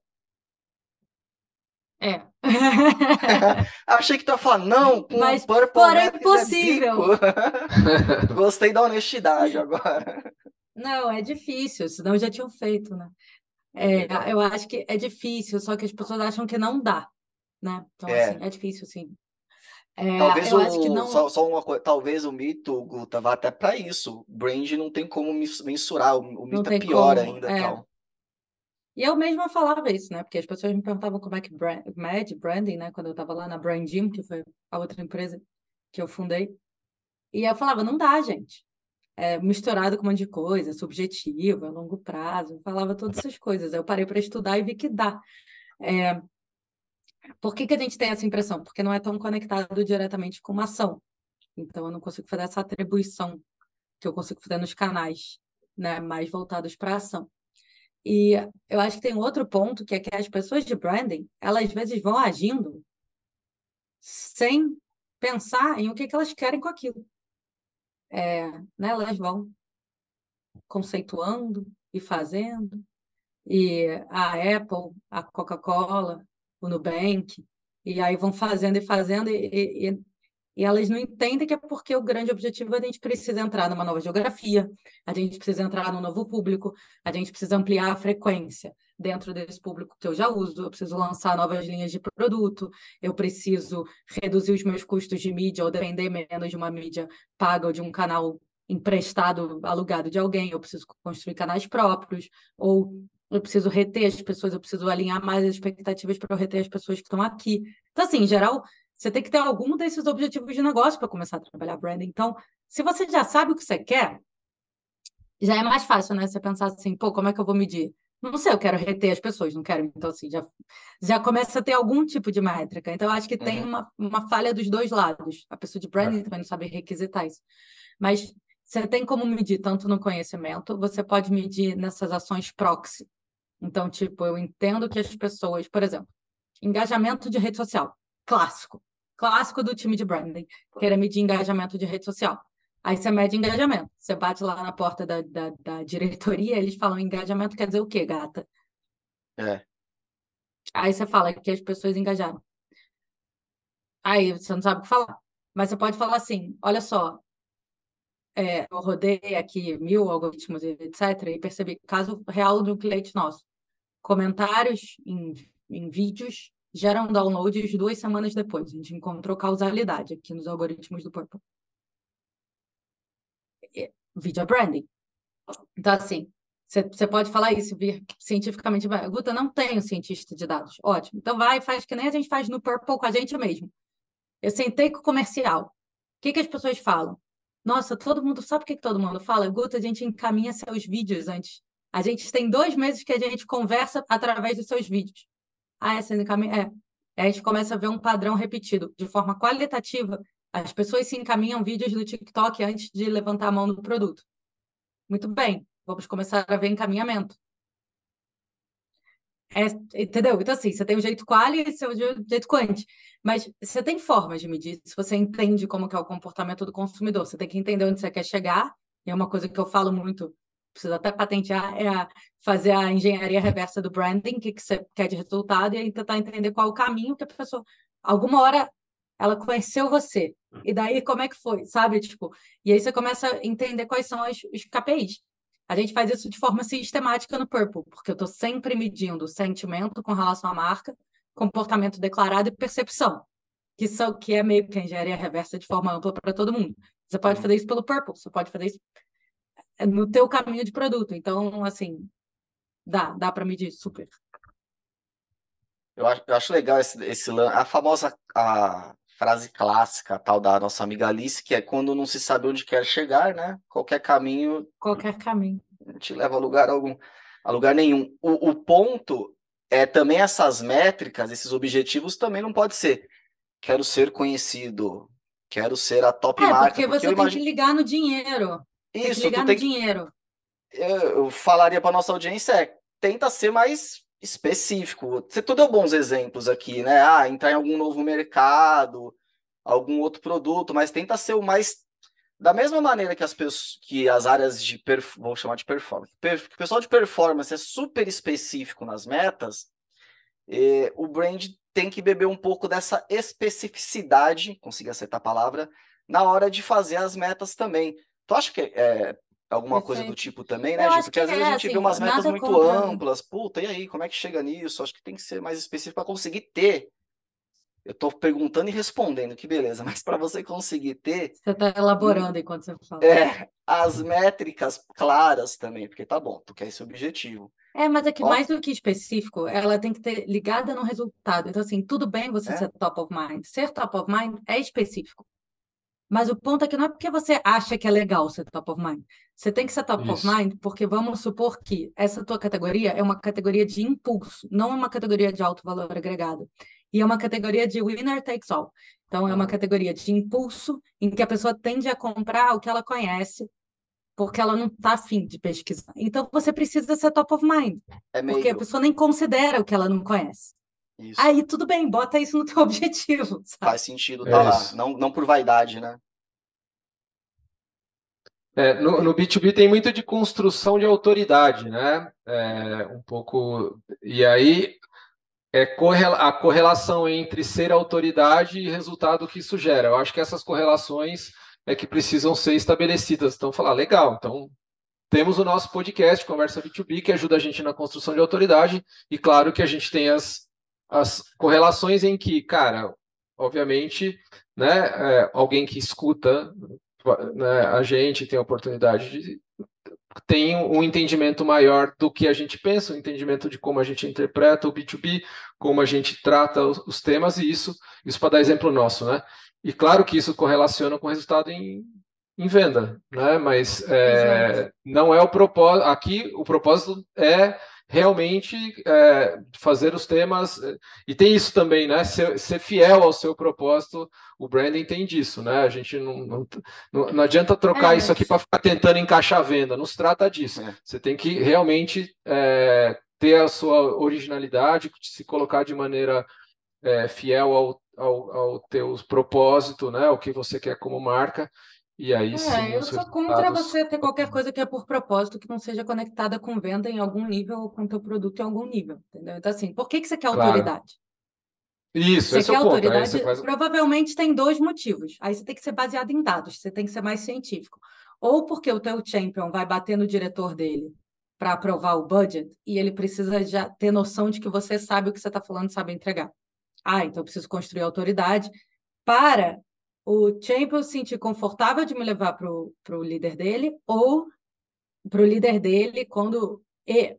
S2: É.
S1: Achei que tu ia falar, não, com
S2: Mas, Purple porém, é impossível.
S1: É Gostei da honestidade agora.
S2: Não, é difícil, senão já tinham feito, né? É, eu acho que é difícil, só que as pessoas acham que não dá né? Então, é. assim, é difícil, sim.
S1: É, talvez o, não... só, só, uma coisa, talvez o mito, Guta, vá até para isso. Brand não tem como mensurar, o, o mito é pior como, ainda. É. Tal.
S2: E eu mesma falava isso, né? Porque as pessoas me perguntavam como é que brand, Mad Branding, né? Quando eu estava lá na Brandim, que foi a outra empresa que eu fundei. E eu falava, não dá, gente. É misturado com um monte de coisa, subjetivo, a longo prazo. Falava todas essas coisas. Eu parei para estudar e vi que dá. É, por que, que a gente tem essa impressão? Porque não é tão conectado diretamente com uma ação. Então, eu não consigo fazer essa atribuição que eu consigo fazer nos canais, né, mais voltados para ação. E eu acho que tem outro ponto, que é que as pessoas de branding, elas às vezes vão agindo sem pensar em o que, que elas querem com aquilo. é, né, elas vão conceituando e fazendo, e a Apple, a Coca-Cola, o Nubank, e aí vão fazendo e fazendo, e, e, e elas não entendem que é porque o grande objetivo é a gente precisa entrar numa nova geografia, a gente precisa entrar num novo público, a gente precisa ampliar a frequência dentro desse público que eu já uso, eu preciso lançar novas linhas de produto, eu preciso reduzir os meus custos de mídia ou depender menos de uma mídia paga ou de um canal emprestado, alugado de alguém, eu preciso construir canais próprios, ou eu preciso reter as pessoas, eu preciso alinhar mais as expectativas para eu reter as pessoas que estão aqui. Então, assim, em geral, você tem que ter algum desses objetivos de negócio para começar a trabalhar branding. Então, se você já sabe o que você quer, já é mais fácil, né? Você pensar assim, pô, como é que eu vou medir? Não sei, eu quero reter as pessoas, não quero. Então, assim, já, já começa a ter algum tipo de métrica. Então, eu acho que uhum. tem uma, uma falha dos dois lados. A pessoa de branding é. também não sabe requisitar isso. Mas você tem como medir tanto no conhecimento, você pode medir nessas ações proxy. Então, tipo, eu entendo que as pessoas, por exemplo, engajamento de rede social, clássico, clássico do time de branding, querer medir engajamento de rede social. Aí você mede engajamento. Você bate lá na porta da, da, da diretoria, eles falam engajamento quer dizer o quê, gata?
S1: É.
S2: Aí você fala que as pessoas engajaram. Aí você não sabe o que falar. Mas você pode falar assim: olha só, é, eu rodei aqui mil algoritmos, etc., e percebi caso real do cliente nosso. Comentários em, em vídeos geram downloads duas semanas depois. A gente encontrou causalidade aqui nos algoritmos do Purple. Video branding. Então, assim, você pode falar isso vir cientificamente. Guta, não tenho cientista de dados. Ótimo. Então, vai faz que nem a gente faz no Purple com a gente mesmo. Eu sentei com o comercial. O que, que as pessoas falam? Nossa, todo mundo sabe o que, que todo mundo fala? Guta, a gente encaminha seus vídeos antes. A gente tem dois meses que a gente conversa através dos seus vídeos. Ah, essa encaminha. É. A gente começa a ver um padrão repetido. De forma qualitativa, as pessoas se encaminham vídeos do TikTok antes de levantar a mão no produto. Muito bem, vamos começar a ver encaminhamento. É, entendeu? Então, assim, você tem o jeito quali e o jeito quant. Mas você tem formas de medir, se você entende como que é o comportamento do consumidor. Você tem que entender onde você quer chegar. E é uma coisa que eu falo muito, preciso até patentear, é a fazer a engenharia reversa do branding, o que, que você quer de resultado, e aí tentar entender qual é o caminho que a pessoa... Alguma hora ela conheceu você. E daí, como é que foi, sabe? Tipo, e aí você começa a entender quais são os, os KPIs. A gente faz isso de forma sistemática no Purple, porque eu estou sempre medindo sentimento com relação à marca, comportamento declarado e percepção, que são que é meio que a engenharia reversa de forma ampla para todo mundo. Você pode uhum. fazer isso pelo Purple, você pode fazer isso no teu caminho de produto. Então, assim, dá, dá para medir super.
S1: Eu acho, eu acho legal esse, esse a famosa a frase clássica, tal da nossa amiga Alice, que é quando não se sabe onde quer chegar, né? Qualquer caminho.
S2: Qualquer caminho.
S1: Te leva a lugar algum, a lugar nenhum. O, o ponto é também essas métricas, esses objetivos também não pode ser. Quero ser conhecido, quero ser a top
S2: é,
S1: marca.
S2: Porque você porque tem imagino... que ligar no dinheiro. Isso, tem que ligar no dinheiro.
S1: Eu, falaria para nossa audiência é, tenta ser mais específico. Você tu deu bons exemplos aqui, né? Ah, entrar em algum novo mercado, algum outro produto, mas tenta ser o mais da mesma maneira que as pessoas, que as áreas de vou chamar de performance, o pessoal de performance é super específico nas metas, eh, o brand tem que beber um pouco dessa especificidade, consegui acertar a palavra, na hora de fazer as metas também. Tu acha que é, alguma coisa do tipo também, né, Gi? Porque às vezes é, a gente assim, vê umas metas muito contra... amplas. Puta, e aí, como é que chega nisso? Acho que tem que ser mais específico para conseguir ter. Eu estou perguntando e respondendo, que beleza, mas para você conseguir ter.
S2: Você está elaborando enquanto você fala.
S1: É, as métricas claras também, porque tá bom, tu quer esse objetivo.
S2: É, mas é que Ó, mais do que específico, ela tem que ter ligada no resultado. Então, assim, tudo bem você é? ser top of mind. Ser top of mind é específico. Mas o ponto é que não é porque você acha que é legal ser top of mind. Você tem que ser top Isso. of mind porque vamos supor que essa tua categoria é uma categoria de impulso, não é uma categoria de alto valor agregado. E é uma categoria de winner takes all. Então, é uma categoria de impulso em que a pessoa tende a comprar o que ela conhece porque ela não está afim de pesquisar. Então, você precisa ser top of mind. É meio... Porque a pessoa nem considera o que ela não conhece. Isso. Aí tudo bem, bota isso no teu objetivo. Sabe?
S1: Faz sentido, tá é lá. Não, não por vaidade, né?
S3: É, no, no, B2B tem muito de construção de autoridade, né? É, um pouco. E aí é a correlação entre ser autoridade e resultado que isso gera. Eu acho que essas correlações é que precisam ser estabelecidas. Então, falar, legal, então temos o nosso podcast, Conversa B2B, que ajuda a gente na construção de autoridade, e claro que a gente tem as, as correlações em que, cara, obviamente, né, é, alguém que escuta né, a gente tem a oportunidade de tem um entendimento maior do que a gente pensa, um entendimento de como a gente interpreta o B2B, como a gente trata os, os temas, e isso, isso para dar exemplo nosso, né? E claro que isso correlaciona com o resultado em, em venda, né? Mas é, não é o propósito. Aqui o propósito é realmente é, fazer os temas e tem isso também, né? Ser, ser, fiel ao seu propósito. O branding tem disso, né? A gente não não, não, adianta trocar é, isso aqui para ficar tentando encaixar a venda. Não se trata disso. É. Você tem que realmente é, ter a sua originalidade, se colocar de maneira é, fiel ao, ao, ao teu propósito, né? O que você quer como marca e aí
S2: é,
S3: sim,
S2: eu sou contra você ter qualquer coisa que é por propósito que não seja conectada com venda em algum nível ou com teu produto em algum nível, entendeu? Então, assim, por que que você quer claro. autoridade?
S3: Isso, você esse quer é o autoridade,
S2: ponto. Faz... provavelmente tem dois motivos. Aí você tem que ser baseado em dados, você tem que ser mais científico. Ou porque o teu champion vai bater no diretor dele para aprovar o budget e ele precisa já ter noção de que você sabe o que você está falando, sabe entregar. Ah, então eu preciso construir autoridade para o Champion se sentir confortável de me levar para o líder dele ou para o líder dele quando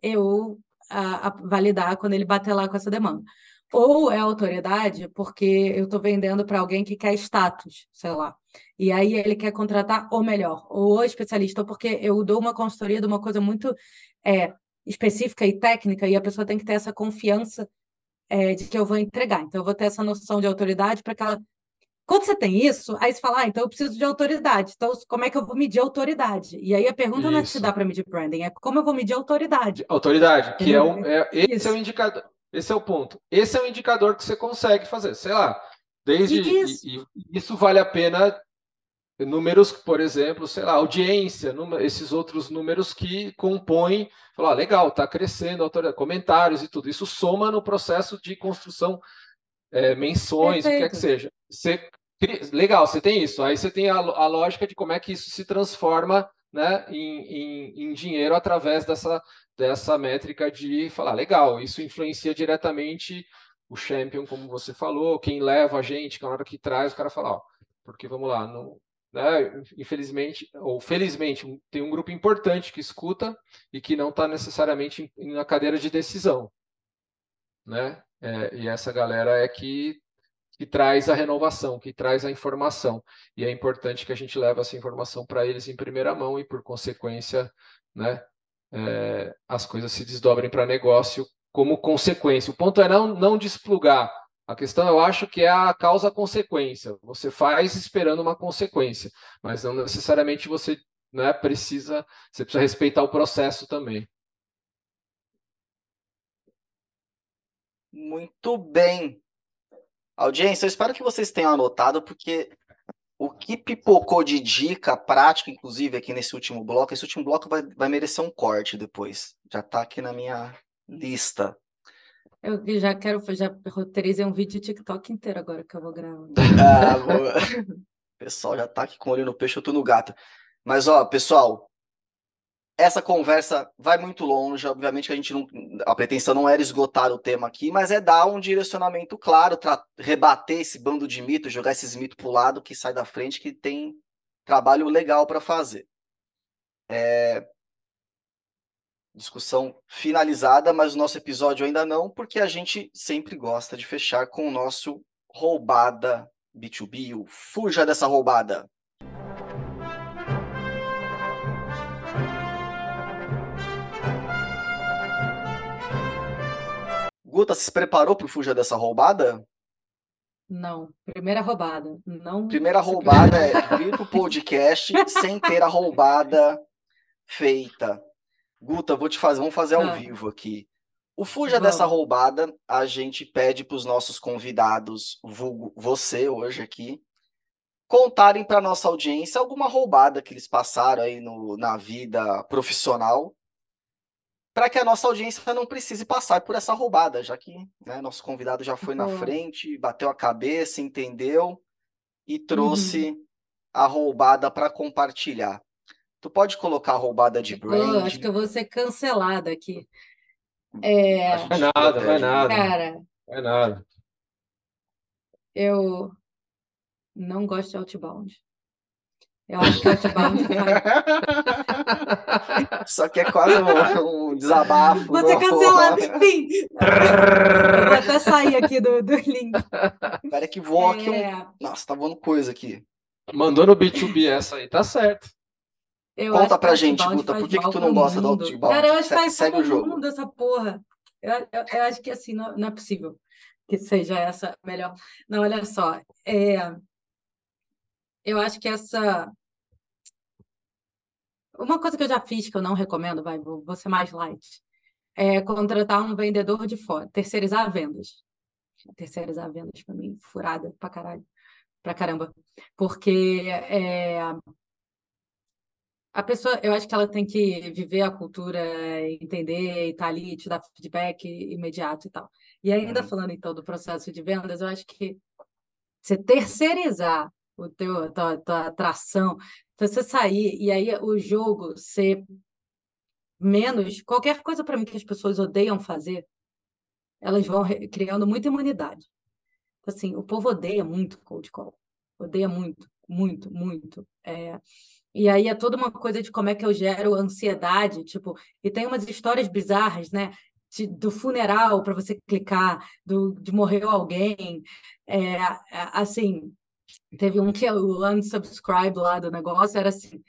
S2: eu a, a validar, quando ele bater lá com essa demanda. Ou é autoridade porque eu estou vendendo para alguém que quer status, sei lá. E aí ele quer contratar o melhor, ou o especialista, ou porque eu dou uma consultoria de uma coisa muito é, específica e técnica, e a pessoa tem que ter essa confiança é, de que eu vou entregar. Então, eu vou ter essa noção de autoridade para que ela quando você tem isso, aí você fala, ah, então eu preciso de autoridade. Então, como é que eu vou medir autoridade? E aí a pergunta isso. não é se dá para medir branding, é como eu vou medir autoridade.
S3: Autoridade, que é, o, é esse isso. é o indicador. Esse é o ponto. Esse é o indicador que você consegue fazer. Sei lá, desde. Isso. E, e isso vale a pena números, por exemplo, sei lá, audiência, esses outros números que compõem, falar, ah, legal, está crescendo, autoridade, comentários e tudo. Isso soma no processo de construção, é, menções, Perfeito. o que é que seja. Você Legal, você tem isso. Aí você tem a, a lógica de como é que isso se transforma né, em, em, em, dinheiro através dessa, dessa métrica de falar, legal, isso influencia diretamente o champion, como você falou, quem leva a gente, na hora que traz, o cara fala, ó, porque vamos lá, não, né, infelizmente, ou felizmente, tem um grupo importante que escuta e que não está necessariamente na cadeira de decisão. Né? É, e essa galera é que que traz a renovação, que traz a informação. E é importante que a gente leve essa informação para eles em primeira mão e, por consequência, né, é, as coisas se desdobrem para negócio como consequência. O ponto é não, não desplugar. A questão, eu acho, que é a causa-consequência. Você faz esperando uma consequência, mas não necessariamente você né, precisa, você precisa respeitar o processo também.
S1: Muito bem. Audiência, eu espero que vocês tenham anotado, porque o que pipocou de dica prática, inclusive aqui nesse último bloco, esse último bloco vai, vai merecer um corte depois. Já está aqui na minha lista.
S2: Eu já quero, já roteirizei um vídeo TikTok inteiro agora que eu vou gravar.
S1: ah, o pessoal já está aqui com o olho no peixe, eu tô no gato. Mas, ó, pessoal, essa conversa vai muito longe, obviamente que a gente não, a pretensão não era esgotar o tema aqui, mas é dar um direcionamento claro, rebater esse bando de mitos, jogar esses mitos para o lado que sai da frente, que tem trabalho legal para fazer. É... Discussão finalizada, mas o nosso episódio ainda não, porque a gente sempre gosta de fechar com o nosso roubada B2B, o fuja dessa roubada. Guta, se preparou para fugir dessa roubada?
S2: Não, primeira roubada. Não.
S1: Primeira roubada é vir pro podcast sem ter a roubada feita. Guta, vou te fazer, vamos fazer ao ah. vivo aqui. O Fuja vamos. dessa roubada, a gente pede para os nossos convidados, vulgo você hoje aqui, contarem para nossa audiência alguma roubada que eles passaram aí no, na vida profissional, para que a nossa audiência não precise passar por essa roubada, já que né, nosso convidado já foi na frente, bateu a cabeça, entendeu e trouxe uhum. a roubada para compartilhar. Tu pode colocar a roubada de brand?
S2: Oh, acho que eu vou ser cancelada aqui. É...
S3: Não é nada, não é nada.
S2: Cara,
S3: não é nada.
S2: Eu não gosto de Outbound. Eu acho que Outbound faz...
S1: Só que é quase um, um desabafo.
S2: Você cancelado, enfim. Vou até sair aqui do, do link.
S1: Espera que voa aqui é... um... Nossa, tá voando coisa aqui.
S3: Mandou no B2B essa aí, tá certo.
S1: Eu Conta pra gente, Guta, por que, que tu não gosta do Outbound?
S2: Cara, eu acho que faz Segue o jogo. mundo essa porra. Eu, eu, eu, acho que assim, não, não é possível que seja essa melhor. Não, olha só. É, eu acho que essa. Uma coisa que eu já fiz que eu não recomendo, vai, vou, ser mais light, é contratar um vendedor de fora, terceirizar vendas. Terceirizar vendas para mim, furada pra caralho, pra caramba. Porque é, a pessoa, eu acho que ela tem que viver a cultura, entender e estar tá ali, te dar feedback imediato e tal. E ainda uhum. falando então do processo de vendas, eu acho que você terceirizar o teu, a tua, a tua atração. Você sair e aí o jogo ser menos qualquer coisa para mim que as pessoas odeiam fazer, elas vão criando muita imunidade. Então, assim, o povo odeia muito cold call, odeia muito, muito, muito. É... E aí é toda uma coisa de como é que eu gero ansiedade, tipo, e tem umas histórias bizarras, né? De, do funeral para você clicar, do, de morrer alguém, é, assim, Teve um que é o unsubscribe lá do negócio, era assim.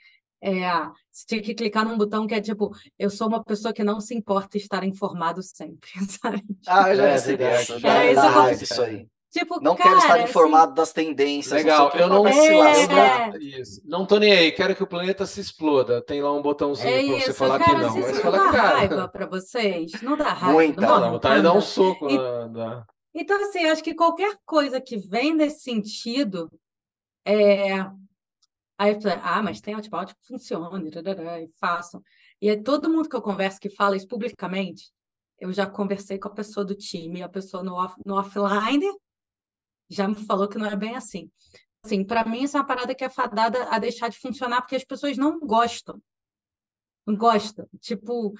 S2: É, você tinha que clicar num botão que é tipo, eu sou uma pessoa que não se importa estar informado sempre, sabe?
S1: Ah, eu já recebi é, essa. Já é, isso, isso aí. Tipo, não cara, quero estar assim informado assim... das tendências.
S3: Legal, eu não, é... isso. não tô nem aí, quero que o planeta se exploda. Tem lá um botãozinho é para você falar cara, que não. Mas
S2: isso
S3: fala,
S2: dá
S3: cara...
S2: raiva para vocês? Não dá raiva.
S1: Muita.
S3: Não, não, vontade de dar um soco.
S2: E...
S3: Na, na...
S2: Então, assim, acho que qualquer coisa que vem nesse sentido, é... Aí ah, mas tem outbound que funciona, e façam. E é todo mundo que eu converso que fala isso publicamente, eu já conversei com a pessoa do time, a pessoa no, off, no offline já me falou que não é bem assim. Assim, para mim, isso é uma parada que é fadada a deixar de funcionar porque as pessoas não gostam. Não gostam. Tipo,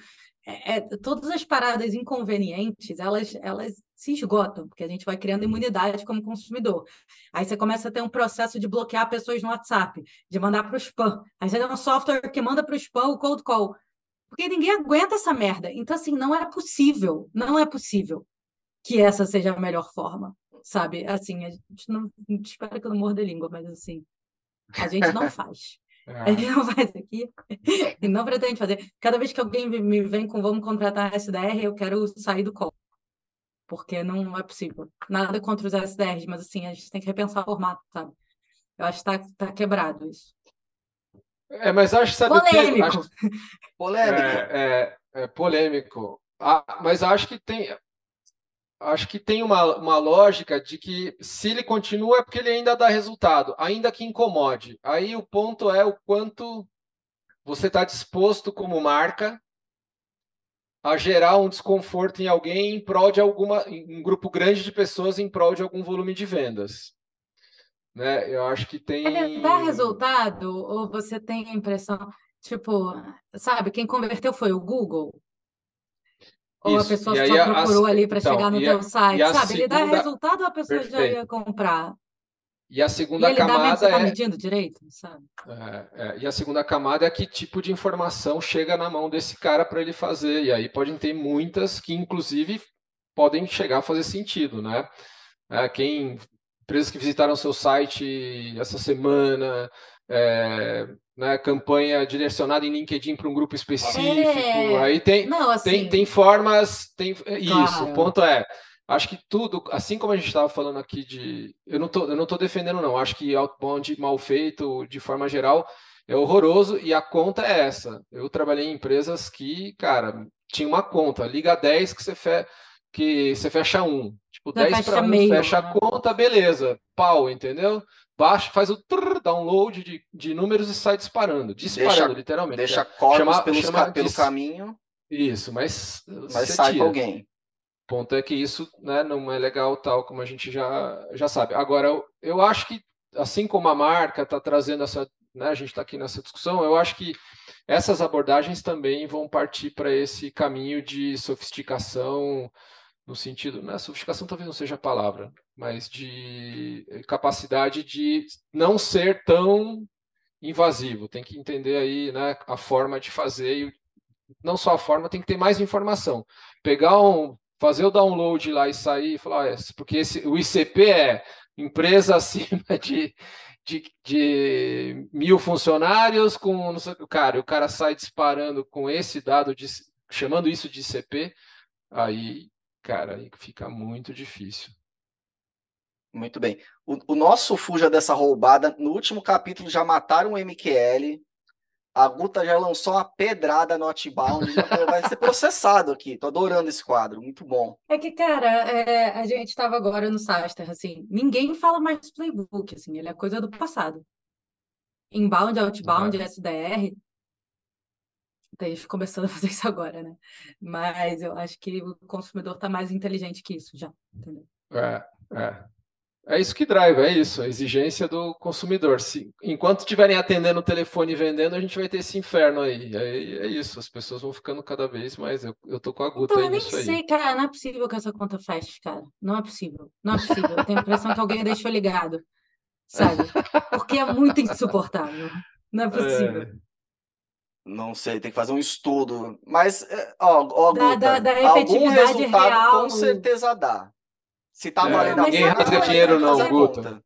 S2: é, é, todas as paradas inconvenientes, elas, elas se esgotam, porque a gente vai criando imunidade como consumidor. Aí você começa a ter um processo de bloquear pessoas no WhatsApp, de mandar para o spam. Aí você tem um software que manda para o spam o cold call. Porque ninguém aguenta essa merda. Então, assim, não é possível, não é possível que essa seja a melhor forma, sabe? Assim, a gente não, espera que eu não morda a língua, mas assim, a gente não faz. É. Ele não faz aqui e não pretende fazer. Cada vez que alguém me vem com vamos contratar SDR, eu quero sair do call. Porque não é possível. Nada contra os SDRs, mas assim, a gente tem que repensar o formato, sabe? Eu acho que está tá quebrado isso.
S3: É, mas acho que sabe
S2: polêmico.
S3: Acho...
S1: Polêmico.
S3: É, é, é polêmico. Ah, mas acho que tem acho que tem uma, uma lógica de que se ele continua é porque ele ainda dá resultado, ainda que incomode. Aí o ponto é o quanto você está disposto como marca a gerar um desconforto em alguém em prol de alguma, um grupo grande de pessoas em prol de algum volume de vendas. Né? Eu acho que tem.
S2: Ele dá resultado ou você tem a impressão, tipo, sabe, quem converteu foi o Google? Ou Isso. a pessoa só procurou ali para então, chegar no teu a... site, sabe? Segunda... Ele dá resultado ou a pessoa Perfeito. já ia comprar?
S3: E a segunda e ele camada
S2: dá, você
S3: tá
S2: é... medindo direito, sabe?
S3: É, é, e a segunda camada é que tipo de informação chega na mão desse cara para ele fazer. E aí podem ter muitas que, inclusive, podem chegar a fazer sentido, né? É, quem empresas que visitaram seu site essa semana, é, né, campanha direcionada em LinkedIn para um grupo específico. É... Aí tem, Não, assim... tem, tem formas, tem claro. isso. O ponto é, acho que tudo, assim como a gente estava falando aqui de, eu não tô, eu não tô defendendo não. Acho que outbound mal feito de forma geral é horroroso e a conta é essa. Eu trabalhei em empresas que, cara, tinha uma conta, liga 10 que você fe, que você fecha um. Tipo, 10 para um, fecha a conta, beleza. Pau, entendeu? Baixa, faz o trrr, download de, de números e sai disparando, disparando
S1: Deixa-
S3: literalmente.
S1: Deixa
S3: É,
S1: corpos pelos
S3: chama
S1: pelo caminho,
S3: Isso, mas,
S1: mas sai com alguém.
S3: O ponto é que isso né, não é legal tal como a gente já, já sabe. Agora, eu, eu acho que, assim como a marca está trazendo essa, né, a gente está aqui nessa discussão, eu acho que essas abordagens também vão partir para esse caminho de sofisticação, no sentido, né, sofisticação talvez não seja a palavra, mas de capacidade de não ser tão invasivo. Tem que entender aí né, a forma de fazer e não só a forma, tem que ter mais informação. Pegar um, fazer o download lá e sair e falar, ah, é, porque esse, o ICP é empresa acima de, de, de mil funcionários com sei, cara, o cara sai disparando com esse dado de, chamando isso de ICP, aí, cara, aí fica muito difícil.
S1: Muito bem. O, o nosso fuja dessa roubada, no último capítulo já mataram o MQL. A Guta já lançou uma pedrada no Outbound, vai ser processado aqui. Tô adorando esse quadro, muito bom.
S2: É que, cara, é, a gente estava agora no Saster, assim, ninguém fala mais do playbook, assim, ele é coisa do passado. Inbound, outbound, SDR, eles começando a fazer isso agora, né? Mas eu acho que o consumidor tá mais inteligente que isso já, entendeu?
S3: É, é. É isso que drive, é isso, a exigência do consumidor. Se, enquanto estiverem atendendo o telefone e vendendo, a gente vai ter esse inferno aí. É, é isso, as pessoas vão ficando cada vez mais. Eu, eu tô com a Guta
S2: Então,
S3: aí
S2: eu nem
S3: nisso aí.
S2: sei, cara, não é possível que essa conta feche, cara. Não é possível. Não é possível. Eu tenho a impressão que alguém deixou ligado, sabe? Porque é muito insuportável. Não é possível.
S3: É,
S1: Não sei, tem que fazer um estudo. Mas, é, ó, ó
S2: Da-
S1: Guta,
S2: da- da
S1: algum
S2: efetividade
S1: resultado
S2: real.
S1: com certeza dá. Se tá
S3: É,
S1: valendo a
S2: ninguém
S1: pena,
S2: rasga
S1: vai
S3: dinheiro não,
S1: fazer
S3: Guta.
S1: conta.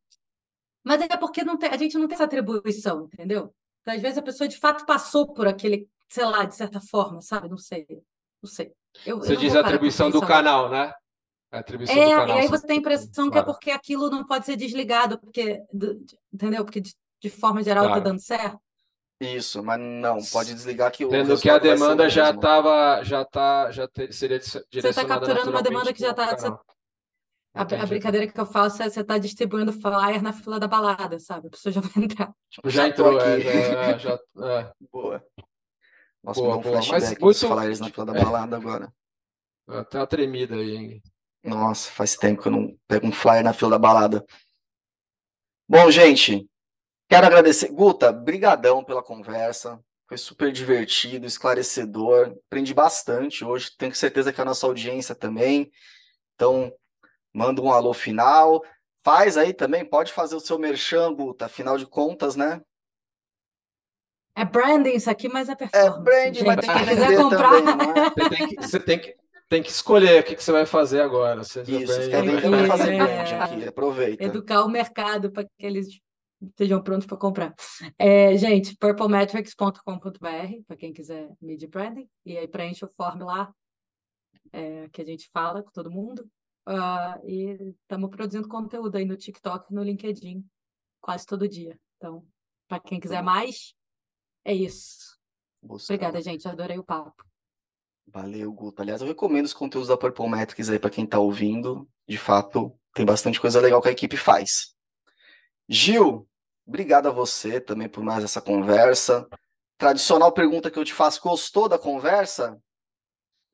S2: Mas é porque não tem- a gente não tem essa atribuição, entendeu? Então, às vezes a pessoa de fato passou por aquele, sei lá, de certa forma, sabe? Não sei. Não sei. Eu, eu
S3: Você
S2: não
S3: diz
S2: vou
S3: a
S2: parar pra
S3: atribuição do
S2: pensar
S3: canal, né? A atribuição
S2: É,
S3: do
S2: e
S3: canal.
S2: aí
S3: você-
S2: você tem a impressão que é
S3: Claro.
S2: porque aquilo não pode ser desligado, porque, do- entendeu? Porque de, de forma geral tá
S3: Claro.
S2: dando certo.
S1: Isso, mas não, pode desligar que o
S3: Tendo que a demanda já estava, já tá, já te- seria
S2: Você está
S3: direcionada
S2: capturando uma demanda que já está. A, a brincadeira que eu faço é você está distribuindo flyer na fila da balada, sabe? A pessoa já vai entrar.
S3: Tipo, já
S1: Já
S3: entrou, é,
S1: aqui.
S3: já, já, é.
S1: Boa. Nossa,
S3: Boa,
S1: me um
S3: boa. Mas
S1: flashback
S3: muito-
S1: dos flyers na fila da
S3: é.
S1: balada agora.
S3: Tem uma tremida aí, hein?
S1: Nossa, faz tempo que eu não pego um flyer na fila da balada. Bom, gente, quero agradecer. Guta, brigadão pela conversa. Foi super divertido, esclarecedor. Aprendi bastante hoje. Tenho certeza que a nossa audiência também. Então, manda um alô final. Faz aí também, pode fazer o seu merchan, Guta. Afinal de contas, né?
S2: É branding isso aqui, mas é
S1: É
S2: performance.
S1: brand, mas
S2: gente.
S1: tem que
S2: quiser comprar,
S1: também, é?
S3: Você tem que, você tem que, tem que escolher o que, que você vai fazer agora. Seja
S1: Isso, você quer vender, vai fazer
S2: É.
S1: aqui. Aproveita.
S2: educar o mercado para que eles estejam prontos para comprar. É, gente, purplemetrics.com.br, para quem quiser media branding, e aí preenche o form lá, é, que a gente fala com todo mundo. Ah, e estamos produzindo conteúdo aí no TikTok e no LinkedIn, quase todo dia. Então, para quem quiser mais, é isso.
S1: Busca.
S2: Obrigada, gente. Adorei o papo.
S1: Valeu, Guto. Aliás, eu recomendo os conteúdos da Purple Metrics aí para quem está ouvindo. De fato, tem bastante coisa legal que a equipe faz. Gil, obrigado a você também por mais essa conversa. Tradicional pergunta que eu te faço: gostou da conversa?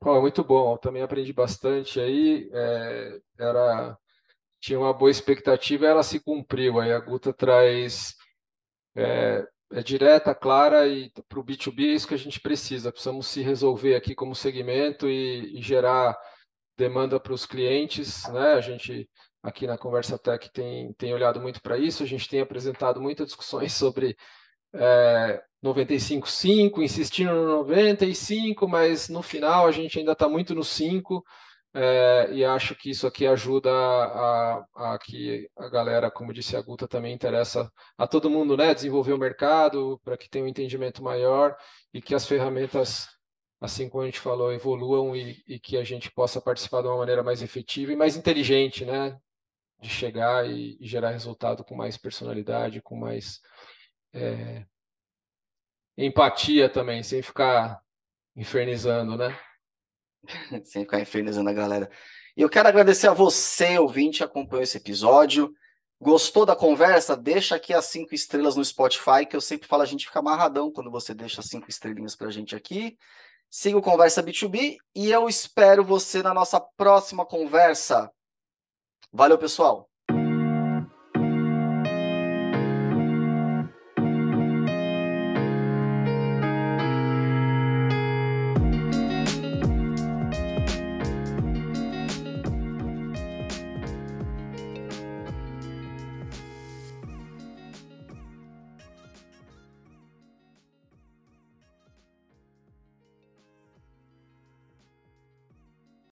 S3: Ó, muito bom, eu também aprendi bastante aí. é, era, tinha uma boa expectativa, ela se cumpriu. Aí a Guta traz é, é direta, clara e para o B2B é isso que a gente precisa. Precisamos se resolver aqui como segmento e, e gerar demanda para os clientes, né? A gente aqui na Conversa Tech tem, tem olhado muito para isso. A gente tem apresentado muitas discussões sobre é, 95,5, insistindo no 95, mas no final a gente ainda está muito no 5, é, e acho que isso aqui ajuda a, a, que a galera, como disse a Guta, também interessa a todo mundo, né? Desenvolver o mercado para que tenha um entendimento maior e que as ferramentas, assim como a gente falou, evoluam e, e que a gente possa participar de uma maneira mais efetiva e mais inteligente, né? De chegar e, e gerar resultado com mais personalidade, com mais é, empatia também, sem ficar infernizando, né?
S1: Sem ficar infernizando a galera. E eu quero agradecer a você, ouvinte, que acompanhou esse episódio. Gostou da conversa? Deixa aqui as cinco estrelas no Spotify, que eu sempre falo, a gente fica amarradão quando você deixa cinco estrelinhas pra gente aqui. Siga o Conversa B2B e eu espero você na nossa próxima conversa. Valeu, pessoal!